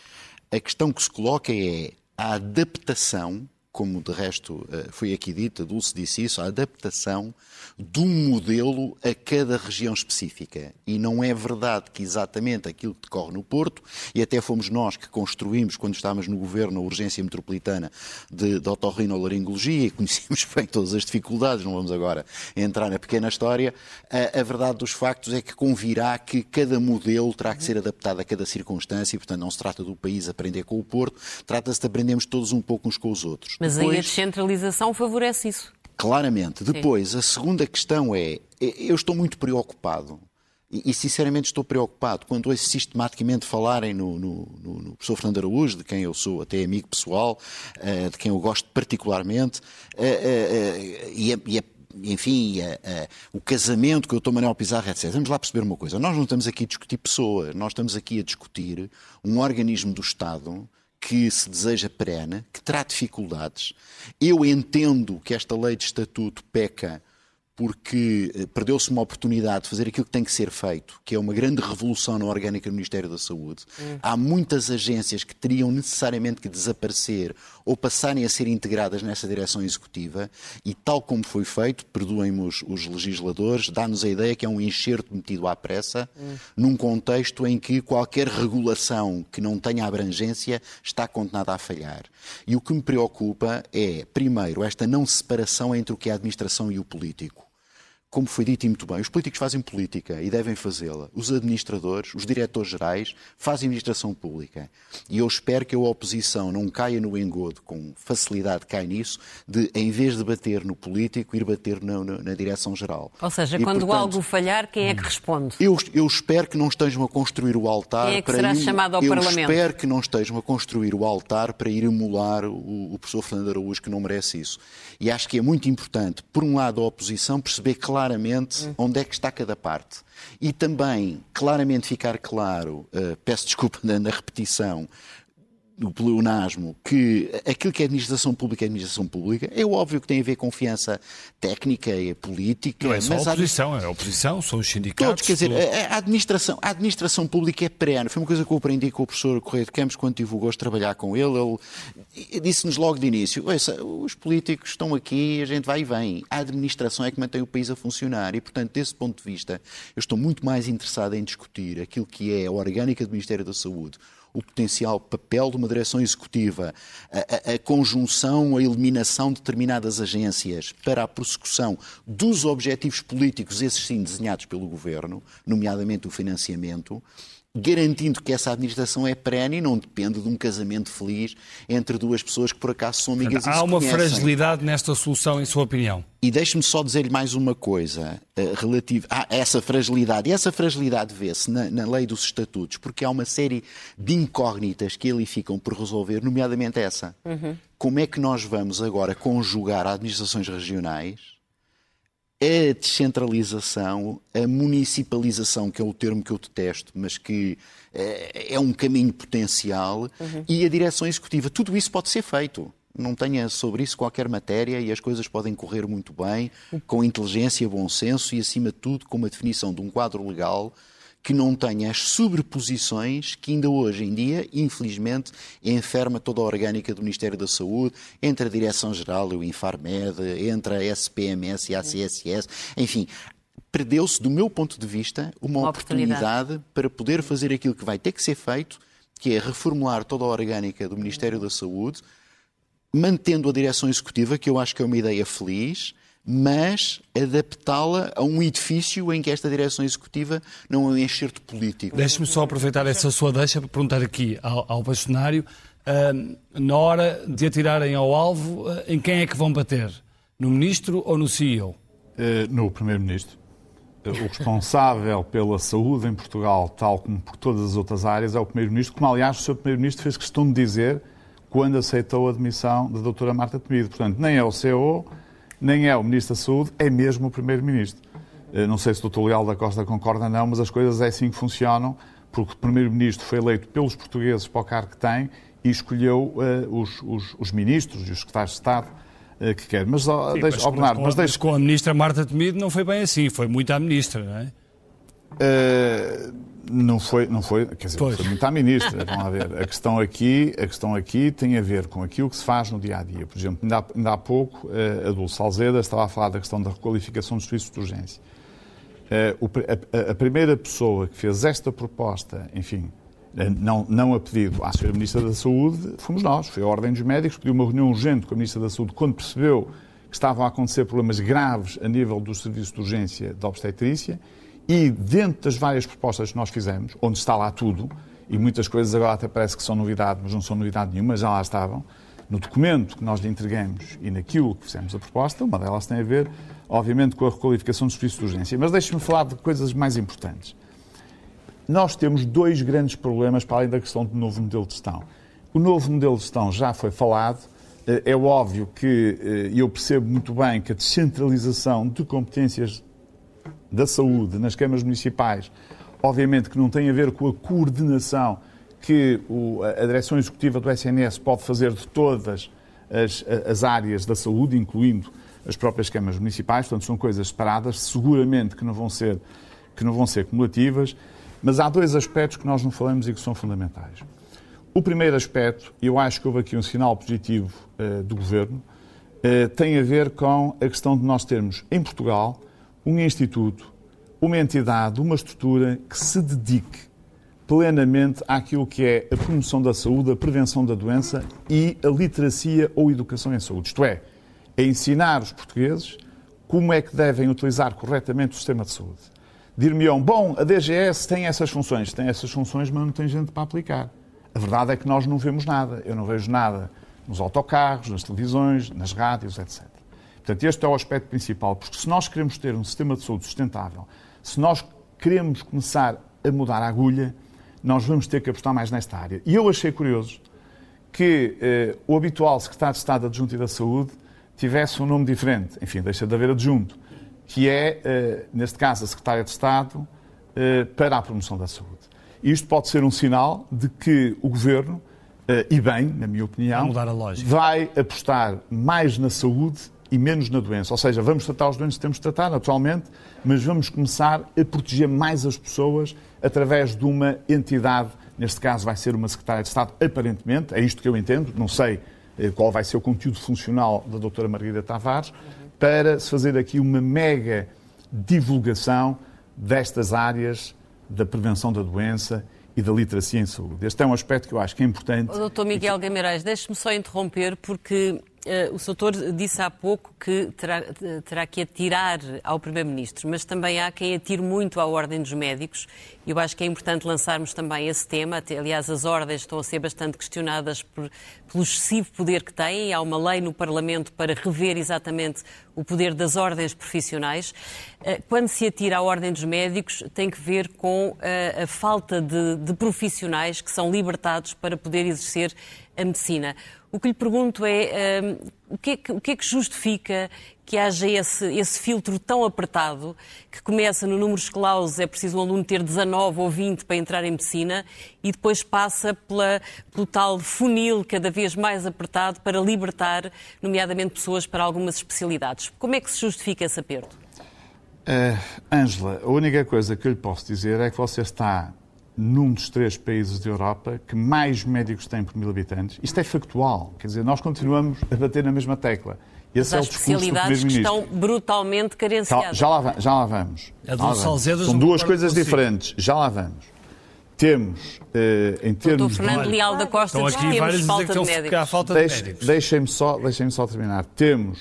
A questão que se coloca é a adaptação como de resto eh, foi aqui dita, Dulce disse isso, a adaptação de um modelo a cada região específica. E não é verdade que exatamente aquilo que decorre no Porto, e até fomos nós que construímos, quando estávamos no governo, a urgência metropolitana de, de otorrinolaringologia, e conhecemos bem todas as dificuldades, não vamos agora entrar na pequena história, a, a verdade dos factos é que convirá que cada modelo terá que ser adaptado a cada circunstância, e portanto não se trata do país aprender com o Porto, trata-se de aprendermos todos um pouco uns com os outros. Mas aí a Depois- descentralização favorece isso. Claramente. Depois, a segunda questão é: eu estou muito preocupado e, sinceramente estou preocupado quando ouço sistematicamente falarem no, no, no, no, professor Fernando Araújo, de quem eu sou até amigo pessoal, uh, de quem eu gosto particularmente, uh, uh, e, e enfim, o casamento que eu estou Manuel Pizarro, etc. Vamos lá perceber uma coisa. Nós não estamos aqui a discutir pessoa, nós estamos aqui a discutir um organismo do Estado que se deseja perene, que terá dificuldades. Eu entendo que esta lei de estatuto peca porque eh, perdeu-se uma oportunidade de fazer aquilo que tem que ser feito, que é uma grande revolução na orgânica do Ministério da Saúde. Hum. Há muitas agências que teriam necessariamente que desaparecer ou passarem a ser integradas nessa direção executiva e, tal como foi feito, perdoem-me os, os, legisladores, dá-nos a ideia que é um enxerto metido à pressa, hum. num contexto em que qualquer regulação que não tenha abrangência está condenada a falhar. E o que me preocupa é, primeiro, esta não separação entre o que é a administração e o político como foi dito e muito bem, os políticos fazem política e devem fazê-la. Os administradores, os diretores gerais, fazem administração pública. E eu espero que a oposição não caia no engodo, com facilidade cai nisso, de, em vez de bater no político, ir bater na, na, na direção-geral. Ou seja, e, quando portanto, algo falhar, quem é que responde? Eu, eu, espero que não estejam a construir o altar quem é que para será ir, chamado ao eu Parlamento? espero que não estejam a construir o altar para ir emular o, o professor Fernando Araújo, que não merece isso. E acho que é muito importante, por um lado, a oposição perceber claramente hum onde é que está cada parte. E também, claramente ficar claro, uh, peço desculpa na, na repetição, do pleonasmo, que aquilo que é administração pública é administração pública, é óbvio que tem a ver com confiança técnica e política. Não é só a oposição, é a oposição, são os sindicatos. Todos, quer dizer, a, administração, a administração pública é perene. Foi uma coisa que eu aprendi com o professor Correia de Campos quando tive o gosto de trabalhar com ele. Ele disse-nos logo de início: os políticos estão aqui, a gente vai e vem. A administração é que mantém o país a funcionar. E, portanto, desse ponto de vista, eu estou muito mais interessado em discutir aquilo que é a orgânica do Ministério da Saúde o potencial papel de uma direção executiva, a, a, a, conjunção, a eliminação de determinadas agências para a prossecução dos objetivos políticos, esses sim desenhados pelo governo, nomeadamente o financiamento, garantindo que essa administração é perene e não depende de um casamento feliz entre duas pessoas que por acaso são amigas Há e se uma conhecem. fragilidade nesta solução, em sua opinião? E deixe-me só dizer-lhe mais uma coisa uh, relativa a essa fragilidade. E essa fragilidade vê-se na, na, lei dos estatutos, porque há uma série de incógnitas que ali ficam por resolver, nomeadamente essa. Uhum. Como é que nós vamos agora conjugar administrações regionais a descentralização, a municipalização, que é o termo que eu detesto, mas que é, é um caminho potencial, uhum. e a direção executiva. Tudo isso pode ser feito. Não tenha sobre isso qualquer matéria e as coisas podem correr muito bem, com inteligência, bom senso e, acima de tudo, com uma definição de um quadro legal que não tenha as sobreposições que ainda hoje em dia, infelizmente, enferma toda a orgânica do Ministério da Saúde, entre a Direção-Geral e o Infarmed, entre a SPMS e a CSS, enfim, perdeu-se, do meu ponto de vista, uma, uma oportunidade. oportunidade para poder fazer aquilo que vai ter que ser feito, que é reformular toda a orgânica do Ministério da Saúde, mantendo a direção executiva, que eu acho que é uma ideia feliz, mas adaptá-la a um edifício em que esta direção executiva não é um enxerto político. Deixe-me só aproveitar essa sua deixa para perguntar aqui ao, ao bastonário, uh, na hora de atirarem ao alvo, uh, em quem é que vão bater? No ministro ou no CEO? Uh, eh, no primeiro-ministro. O responsável pela saúde em Portugal, tal como por todas as outras áreas, é o primeiro-ministro, como aliás o seu primeiro-ministro fez questão de dizer quando aceitou a admissão da doutora Marta Temido. Portanto, nem é o CEO, nem é o Ministro da Saúde, é mesmo o Primeiro-Ministro. Eh, não sei se o Dr. Leal da Costa concorda ou não, mas as coisas é assim que funcionam, porque o Primeiro-Ministro foi eleito pelos portugueses para o cargo que tem e escolheu uh, os, os, os, ministros e os secretários de Estado uh, que quer. Mas, Sim, deixa, mas, oh, Bernardo, mas, mas, mas com a Ministra Marta Temido não foi bem assim, foi muito à Ministra, não é? Uh, não foi, não foi, quer dizer, pois. foi muito à ministra, vamos lá ver. A questão, aqui, a questão aqui tem a ver com aquilo que se faz no dia a dia. Por exemplo, ainda há, ainda há pouco, uh, a Dulce Alzeda estava a falar da questão da requalificação dos serviços de urgência. Uh, o, a, a, primeira pessoa que fez esta proposta, enfim, não, não a pedido à Sra. Ministra da Saúde, fomos nós. Foi a Ordem dos Médicos, pediu uma reunião urgente com a Ministra da Saúde quando percebeu que estavam a acontecer problemas graves a nível dos serviços de urgência da obstetrícia e dentro das várias propostas que nós fizemos, onde está lá tudo, e muitas coisas agora até parece que são novidade, mas não são novidade nenhuma, já lá estavam, no documento que nós lhe entregamos e naquilo que fizemos a proposta, uma delas tem a ver, obviamente, com a requalificação dos serviços de urgência. Mas deixe-me falar de coisas mais importantes. Nós temos dois grandes problemas para além da questão do novo modelo de gestão. O novo modelo de gestão já foi falado. Eh, é óbvio que eh, eu percebo muito bem que a descentralização de competências da saúde nas câmaras municipais, obviamente que não tem a ver com a coordenação que a direção executiva do SNS pode fazer de todas as, as áreas da saúde, incluindo as próprias câmaras municipais, portanto são coisas separadas, seguramente que não vão ser que não vão ser cumulativas, mas há dois aspectos que nós não falamos e que são fundamentais. O primeiro aspecto, eu acho que houve aqui um sinal positivo uh, do Governo, uh, tem a ver com a questão de nós termos em Portugal um instituto, uma entidade, uma estrutura que se dedique plenamente àquilo que é a promoção da saúde, a prevenção da doença e a literacia ou educação em saúde. Isto é, a ensinar os portugueses como é que devem utilizar corretamente o sistema de saúde. Dir-me-ão, bom, a DGS tem essas funções. Tem essas funções, mas não tem gente para aplicar. A verdade é que nós não vemos nada. Eu não vejo nada nos autocarros, nas televisões, nas rádios, etc. Portanto, este é o aspecto principal, porque se nós queremos ter um sistema de saúde sustentável, se nós queremos começar a mudar a agulha, nós vamos ter que apostar mais nesta área. E eu achei curioso que eh, o habitual secretário de Estado Adjunto e da Saúde tivesse um nome diferente. Enfim, deixa de haver adjunto, que é, eh, neste caso, a secretária de Estado eh, para a promoção da saúde. Isto pode ser um sinal de que o Governo, eh, e bem, na minha opinião, vai apostar mais na saúde e menos na doença. Ou seja, vamos tratar os doentes que temos de tratar, naturalmente, mas vamos começar a proteger mais as pessoas através de uma entidade, neste caso vai ser uma secretária de Estado, aparentemente, é isto que eu entendo, não sei eh, qual vai ser o conteúdo funcional da doutora Margarida Tavares, para se fazer aqui uma mega divulgação destas áreas da prevenção da doença e da literacia em saúde. Este é um aspecto que eu acho que é importante. Doutor Miguel Guimarães, deixe-me só interromper, porque o Soutor disse há pouco que terá, terá que atirar ao Primeiro-Ministro, mas também há quem atire muito à Ordem dos Médicos. Eu acho que é importante lançarmos também esse tema. Aliás, as ordens estão a ser bastante questionadas por, pelo excessivo poder que têm. Há uma lei no Parlamento para rever exatamente o poder das ordens profissionais. Uh, quando se atira à Ordem dos Médicos, tem que ver com uh, a falta de, de profissionais que são libertados para poder exercer a medicina. O que lhe pergunto é um, o, que é que, o que é que justifica que haja esse, esse, filtro tão apertado, que começa no números clausos, é preciso um aluno ter 19 ou 20 para entrar em medicina, e depois passa pela, pelo tal funil cada vez mais apertado para libertar, nomeadamente, pessoas para algumas especialidades. Como é que se justifica esse aperto? Ângela, uh, a única coisa que eu lhe posso dizer é que você está num dos três países da Europa que mais médicos tem por mil habitantes. Isto é factual. Quer dizer, nós continuamos a bater na mesma tecla. Esse Mas é o especialidades que estão brutalmente carenciadas. Já, lá, já lá vamos. Já lá vamos. São duas coisas diferentes. Já lá vamos. Temos, eh, em termos... Doutor Fernando Leal da Costa Estão aqui falta de médicos. Falta de médicos. Deixem-me só, deixem só terminar. Temos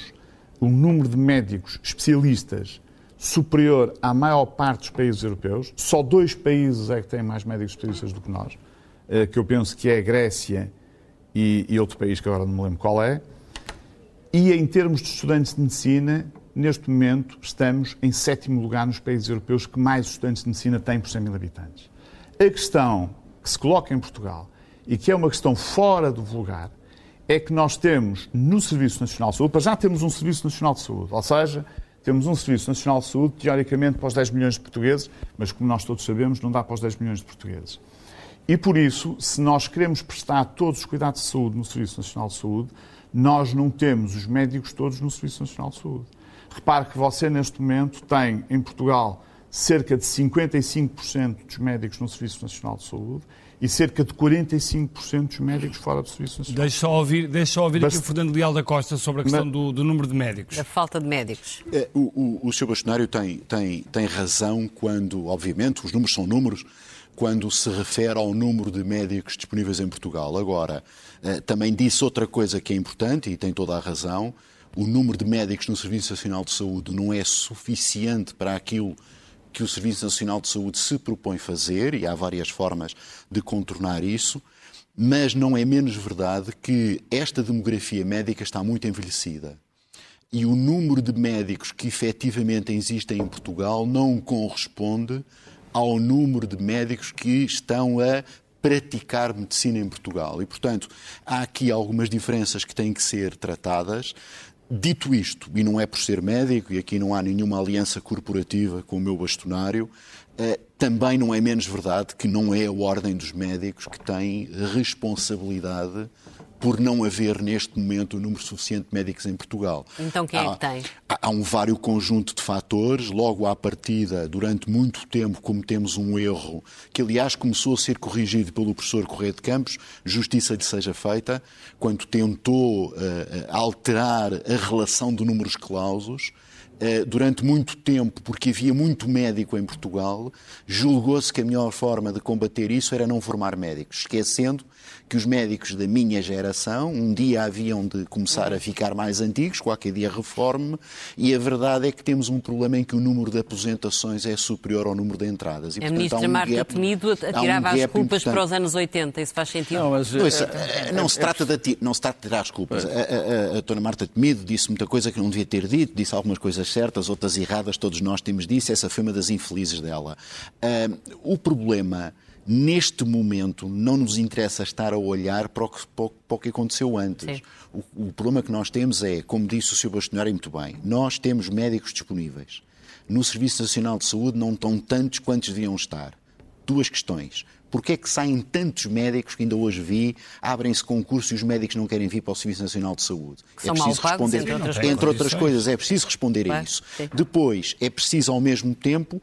um número de médicos especialistas superior à maior parte dos países europeus. Só dois países é que têm mais médicos especialistas do que nós, eh, que eu penso que é a Grécia e, e outro país que agora não me lembro qual é. E em termos de estudantes de medicina, neste momento estamos em sétimo lugar nos países europeus que mais estudantes de medicina têm por 100 mil habitantes. A questão que se coloca em Portugal e que é uma questão fora do vulgar é que nós temos no Serviço Nacional de Saúde, para já temos um Serviço Nacional de Saúde, ou seja, temos um Serviço Nacional de Saúde, teoricamente, para os 10 milhões de portugueses, mas como nós todos sabemos, não dá para os 10 milhões de portugueses. E por isso, se nós queremos prestar todos os cuidados de saúde no Serviço Nacional de Saúde, nós não temos os médicos todos no Serviço Nacional de Saúde. Repare que você, neste momento, tem em Portugal cerca de 55% dos médicos no Serviço Nacional de Saúde e cerca de 45% dos médicos fora do Serviço Nacional. Deixa só ouvir, deixa só ouvir Bast... aqui o Fernando Leal da Costa sobre a questão Mas... do, do, número de médicos. Da falta de médicos. É, o, o, o Sr. Bastonário tem, tem, tem razão quando, obviamente, os números são números, quando se refere ao número de médicos disponíveis em Portugal. Agora, eh, também disse outra coisa que é importante e tem toda a razão. O número de médicos no Serviço Nacional de Saúde não é suficiente para aquilo que o Serviço Nacional de Saúde se propõe fazer, e há várias formas de contornar isso, Mas não é menos verdade que esta demografia médica está muito envelhecida. E o número de médicos que efetivamente existem em Portugal não corresponde ao número de médicos que estão a praticar medicina em Portugal. E, portanto, há aqui algumas diferenças que têm que ser tratadas. Dito isto, e não é por ser médico, e aqui não há nenhuma aliança corporativa com o meu bastonário, eh, também não é menos verdade que não é a Ordem dos Médicos que tem responsabilidade por não haver neste momento um número suficiente de médicos em Portugal. Então quem há, é que tem? Há, há um vário conjunto de fatores. Logo à partida, durante muito tempo, cometemos um erro que, aliás, começou a ser corrigido pelo professor Correia de Campos, justiça lhe seja feita, quando tentou uh, alterar a relação de números clausos eh, durante muito tempo, porque havia muito médico em Portugal, julgou-se que a melhor forma de combater isso era não formar médicos, esquecendo que os médicos da minha geração um dia haviam de começar a ficar mais antigos, qualquer dia reforme, e a verdade é que temos um problema em que o número de aposentações é superior ao número de entradas. E, a portanto, ministra um Marta gap, Temido atirava um as culpas para os anos 80, isso faz sentido? Não, mas, eh, não, se trata de, não se trata de tirar as culpas. A, a, a, a Dona Marta Temido disse muita coisa que não devia ter dito, disse algumas coisas certas, outras erradas, todos nós temos disso, essa foi uma das infelizes dela. Uh, o problema neste momento não nos interessa estar a olhar para o que, para o que aconteceu antes. O, o, problema que nós temos é, como disse o Sr. Bastonário muito bem, nós temos médicos disponíveis. No Serviço Nacional de Saúde não estão tantos quantos deviam estar. Duas questões. Porquê é que saem tantos médicos que ainda hoje vi, abrem-se concursos e os médicos não querem vir para o Serviço Nacional de Saúde? Que é preciso responder, entre outras, entre outras coisas, é preciso responder a isso. Sim. Depois, é preciso ao mesmo tempo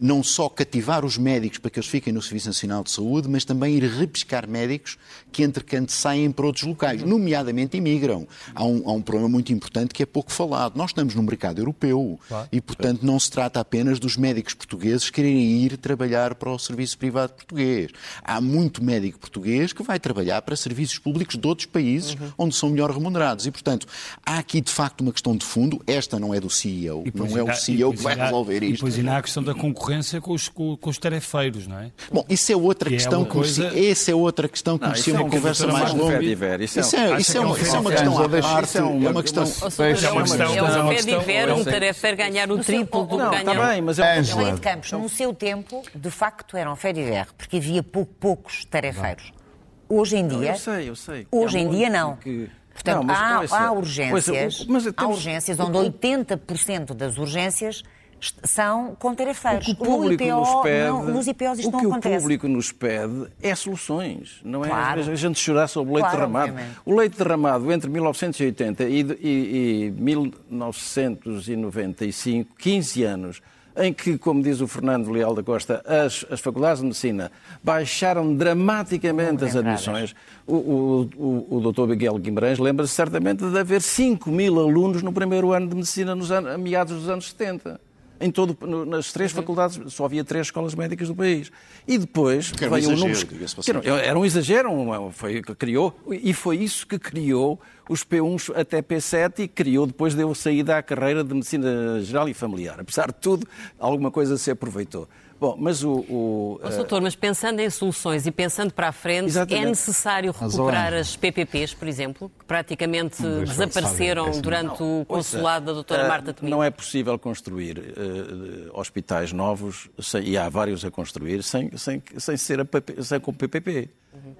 não só cativar os médicos para que eles fiquem no Serviço Nacional de Saúde, mas também ir repescar médicos que, entretanto, saem para outros locais, nomeadamente imigram. Há um, há um problema muito importante que é pouco falado. Nós estamos no mercado europeu claro. e, portanto, não se trata apenas dos médicos portugueses quererem ir trabalhar para o serviço privado português. Há muito médico português que vai trabalhar para serviços públicos de outros países uhum. onde são melhor remunerados. E, portanto, há aqui, de facto, uma questão de fundo. Esta não é do CEO, não é o CEO que vai resolver isto. E depois ainda há a questão da concorrência concorrência com os, com, com os tarefeiros, não é? Bom, isso é outra que é questão. É coisa... Essa é outra questão que merecia uma conversa mais longa. Isso é, isso é, uma, isso é uma questão à parte. É uma questão. É uma questão. É um pediver, um tarefer ganhar o triplo do que ganhou. Está bem, mas é Angela de Campos, no seu tempo, de facto, era um fediver, porque havia poucos tarefeiros. Hoje em dia. Eu sei, eu sei. Hoje em dia, não. Portanto, não, há, há, urgências, pois, há urgências onde 80% das urgências são com tarefeiros. O que o público IPO, nos pede, não, nos IPOs isto o que não acontece. o público nos pede é soluções, não é claro. a gente chorar sobre o leite claro, derramado. Obviamente. O leite derramado entre 1980 e, e, e 1995, 15 anos, em que, como diz o Fernando Leal da Costa, as, as faculdades de medicina baixaram dramaticamente as admissões. O, o, o, o doutor Miguel Guimarães lembra-se certamente de haver 5 mil alunos no primeiro ano de medicina nos anos, a meados dos anos 70 em todo, nas três uhum. faculdades, só havia três escolas médicas do país. E depois que era um exagero, um era um exagero, foi, criou, e foi isso que criou os P1 até P7 e criou depois deu saída à carreira de Medicina Geral e Familiar. Apesar de tudo, alguma coisa se aproveitou. Bom, mas o. o oh, doutor, mas pensando em soluções e pensando para a frente, Exatamente. é necessário recuperar as PPPs, por exemplo, que praticamente desapareceram durante não, o consulado da doutora uh, Marta Temido? Não é possível construir uh, hospitais novos, sem, e há vários a construir, sem, sem, sem ser a, sem, com PPP.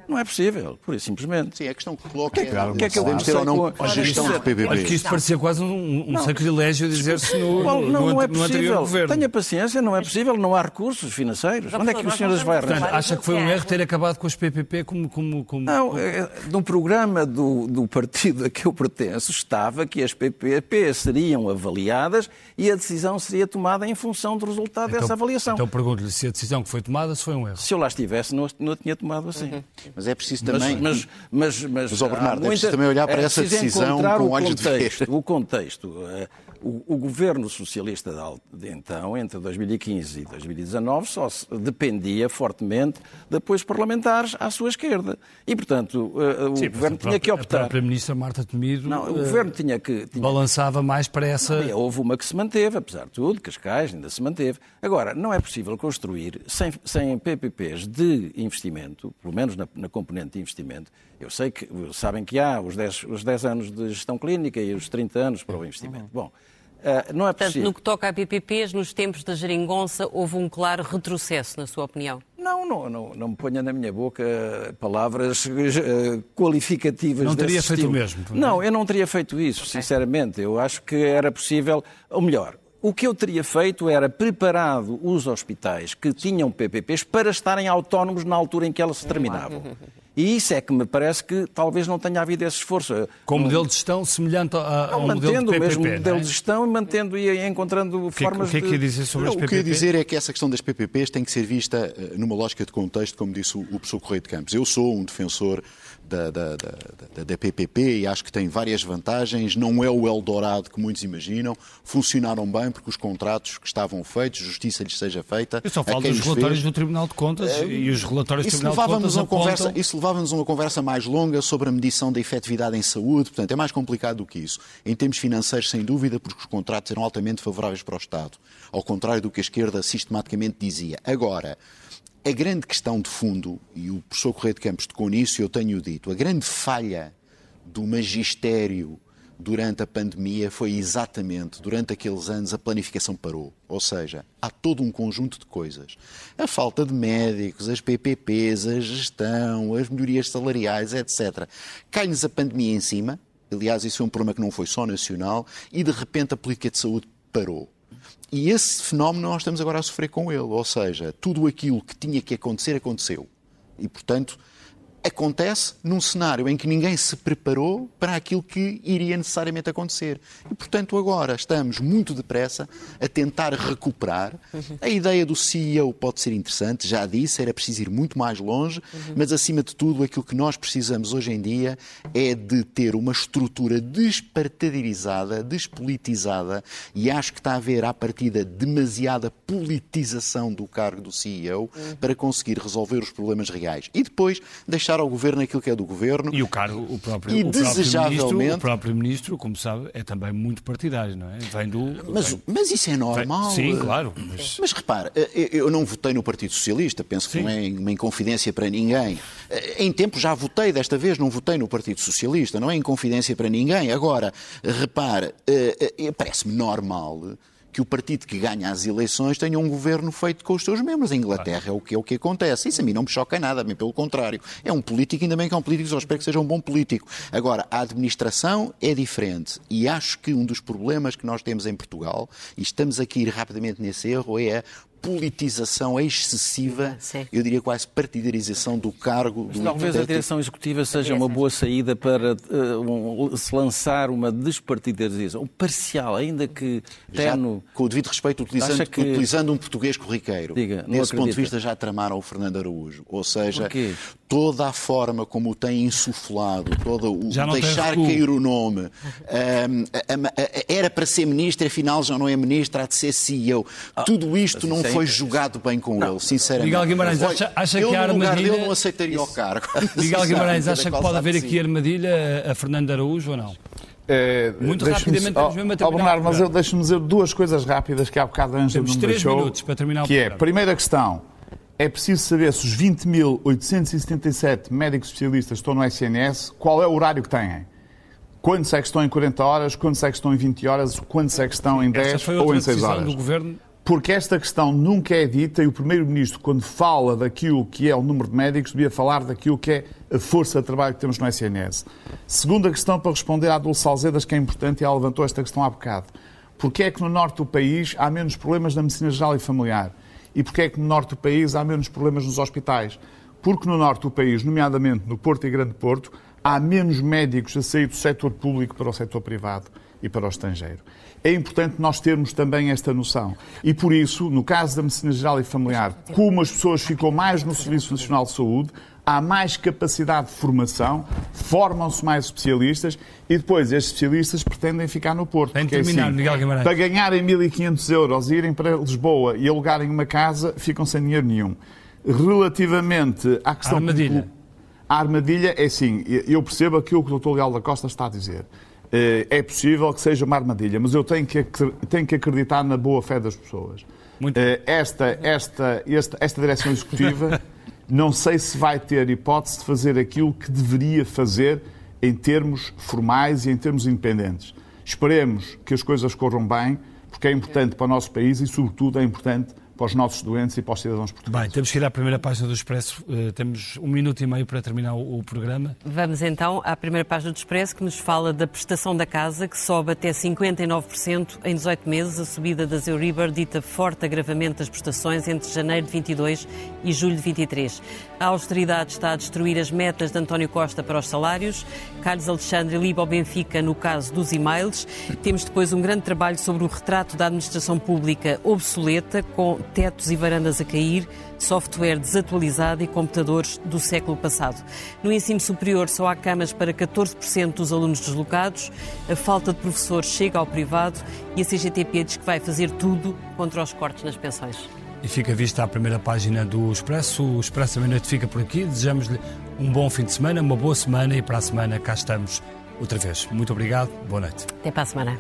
Não é possível, por isso simplesmente. Sim, a questão que coloca é que, é que, é que podemos ter ou não a gestão do PBB. Olha que isto parecia quase um, um sacrilégio dizer-se no, não, no, não, é no anterior governo. Tenha paciência, não é possível, não há recursos financeiros. Onde é que os senhores vai arranjar? Acha que foi um erro ter acabado com os PPP como... como, como não, é, no programa do, do partido a que eu pertenço estava que as PPP seriam avaliadas e a decisão seria tomada em função do resultado então, dessa avaliação. Então pergunto-lhe se a decisão que foi tomada se foi um erro. Se eu lá estivesse, não, não a tinha tomado assim. Uhum. Mas é preciso também. Mas, mas, mas, mas oh Bernardo, muita, é preciso também olhar para é essa decisão com olhos contexto, de ver. O contexto. Eh, o, o, governo socialista de então, entre 2015 e 2019, só dependia fortemente de apoios parlamentares à sua esquerda. E, portanto, uh, o Sim, governo tinha que optar. A própria ministra Marta Temido não, o uh, governo tinha que, tinha... balançava mais para essa. Não, houve uma que se manteve, apesar de tudo, Cascais ainda se manteve. Agora, não é possível construir sem, sem PPPs de investimento, pelo menos na, na, componente de investimento. Eu sei que sabem que há os 10, os 10 anos de gestão clínica e os 30 anos para o investimento. Uhum. Bom, Uh, não é Portanto, no que toca a PPPs, nos tempos da geringonça, houve um claro retrocesso, na sua opinião? Não, não, não, não me ponha na minha boca palavras uh, qualificativas Não teria feito estilo. o mesmo? Não, eu não teria feito isso, sinceramente. Eu acho que era possível, ou melhor, o que eu teria feito era preparado os hospitais que tinham PPPs para estarem autónomos na altura em que elas se terminavam. E isso é que me parece que talvez não tenha havido esse esforço. Com um modelo de gestão semelhante a, um modelo de PPP, o mesmo é? modelo de gestão, mantendo e encontrando que, formas de... O que é que ia dizer sobre não, as PPPs? O que ia dizer é que essa questão das PPPs tem que ser vista eh, numa lógica de contexto, como disse o, o professor Correio de Campos. Eu sou um defensor da, da, da, da, PPP e acho que tem várias vantagens. Não é o Eldorado que muitos imaginam. Funcionaram bem porque os contratos que estavam feitos, justiça lhes seja feita. Eu só falo dos relatórios fez. do Tribunal de Contas uh, e os relatórios do Tribunal de Contas uma conversa, Isso levava-nos a uma conversa mais longa sobre a medição da efetividade em saúde. Portanto, é mais complicado do que isso. Em termos financeiros, sem dúvida, porque os contratos eram altamente favoráveis para o Estado. Ao contrário do que a esquerda sistematicamente dizia. Agora, a grande questão de fundo, e o professor Correio de Campos tocou nisso, eu tenho dito, a grande falha do magistério durante a pandemia foi exatamente, durante aqueles anos, a planificação parou. Ou seja, há todo um conjunto de coisas. A falta de médicos, as PPPs, a gestão, as melhorias salariais, etc. Cai-nos a pandemia em cima, aliás, isso é um problema que não foi só nacional, e de repente a política de saúde parou. E esse fenómeno nós estamos agora a sofrer com ele, ou seja, tudo aquilo que tinha que acontecer aconteceu. E, portanto, acontece num cenário em que ninguém se preparou para aquilo que iria necessariamente acontecer. E, portanto, agora estamos muito depressa a tentar recuperar. A ideia do CEO pode ser interessante, já disse, era preciso ir muito mais longe, mas, acima de tudo, aquilo que nós precisamos hoje em dia é de ter uma estrutura despartidarizada, despolitizada, e acho que está a haver, à partida, demasiada politização do cargo do CEO para conseguir resolver os problemas reais. E depois deixar deixar ao governo aquilo que é do governo. E o cargo, o próprio, e o desejavelmente... próprio ministro, o próprio ministro, como sabe, é também muito partidário, não é? Vem do. Mas, vem... mas isso é normal. Vem... Sim, claro. Mas... mas repara, eh, eu não votei no Partido Socialista, penso que Sim. não é uma inconfidência para ninguém. Eh, em tempo já votei, desta vez não votei no Partido Socialista, não é inconfidência para ninguém. Agora, repare, eh, parece-me normal que o partido que ganha as eleições tenha um governo feito com os seus membros. A Inglaterra é o que, é o que acontece. Isso a mim não me choca nada, bem pelo contrário. É um político, ainda bem que é um político, só espero que seja um bom político. Agora, a administração é diferente e acho que um dos problemas que nós temos em Portugal, e estamos aqui rapidamente nesse erro, é politização excessiva, Sim. eu diria quase partidarização do cargo. do talvez a direção executiva seja uma boa saída para uh, um, se lançar uma despartidarização, parcial, ainda que terno. com o devido respeito, utilizando, que... utilizando um português corriqueiro. Diga, Nesse ponto de vista já tramaram o Fernando Araújo. Ou seja, toda a forma como o tem insuflado, todo o deixar cair o nome, um, era para ser ministro, afinal já não é ministro, há de ser CEO. Ah, Tudo isto não foi jogado bem com não. ele, sinceramente. Miguel Guimarães, acha, acha eu, que a armadilha... dele não aceitaria o cargo. Miguel Guimarães, acha que pode haver aqui armadilha a Fernando Araújo ou não? É, Muito rapidamente, temos mesmo a terminar. Oh, Bernardo, mas eu deixo-me dizer duas coisas rápidas que há bocado a Ângela não me deixou. minutos para terminar que o é, primeira questão, é preciso saber se os 20.877 médicos especialistas estão no SNS, qual é o horário que têm. Quantos é que estão em 40 horas, quantos é que estão em 20 horas, quantos é que estão em 10 ou em 6 horas. Do governo porque esta questão nunca é dita e o Primeiro-Ministro, quando fala daquilo que é o número de médicos, devia falar daquilo que é a força de trabalho que temos no SNS. Segunda questão para responder à Dulce Alzedas, que é importante e ela levantou esta questão há bocado. Porquê é que no norte do país há menos problemas na medicina geral e familiar? E porquê é que no norte do país há menos problemas nos hospitais? Porque no norte do país, nomeadamente no Porto e Grande Porto, há menos médicos a sair do setor público para o setor privado e para o estrangeiro. É importante nós termos também esta noção. E por isso, no caso da medicina geral e familiar, como as pessoas ficam mais no Serviço Nacional de Saúde, há mais capacidade de formação, formam-se mais especialistas e depois estes especialistas pretendem ficar no Porto. Tem porque, terminar, assim, Miguel Guimarães. Para ganharem 1.500 euros, irem para Lisboa e alugarem uma casa, ficam sem dinheiro nenhum. Relativamente à questão... A armadilha. A armadilha é assim, eu percebo aquilo que o Dr. Leal da Costa está a dizer. Eh, é possível que seja uma armadilha, mas eu tenho que, tenho que acreditar na boa fé das pessoas. Muito. Eh, esta, esta, esta, esta direção executiva não sei se vai ter hipótese de fazer aquilo que deveria fazer em termos formais e em termos independentes. Esperemos que as coisas corram bem, porque é importante para o nosso país e, sobretudo, é importante para os nossos doentes e para os cidadãos portugueses. Bem, temos que ir à primeira página do Expresso. Uh, temos um minuto e meio para terminar o, o, programa. Vamos então à primeira página do Expresso, que nos fala da prestação da casa, que sobe até 59% em 18 meses. A subida das Euribor dita forte agravamento das prestações entre janeiro de 22 e julho de 23. A austeridade está a destruir as metas de António Costa para os salários. Carlos Alexandre liba ao Benfica no caso dos e-mails. Temos depois um grande trabalho sobre o retrato da administração pública obsoleta, com tetos e varandas a cair, software desatualizado e computadores do século passado. No ensino superior só há camas para 14% dos alunos deslocados, a falta de professores chega ao privado e a CGTP diz que vai fazer tudo contra os cortes nas pensões. E fica vista a primeira página do Expresso. O Expresso da Meia-Noite fica por aqui. Desejamos-lhe um bom fim de semana, uma boa semana e para a semana cá estamos outra vez. Muito obrigado. Boa noite. Até para a semana.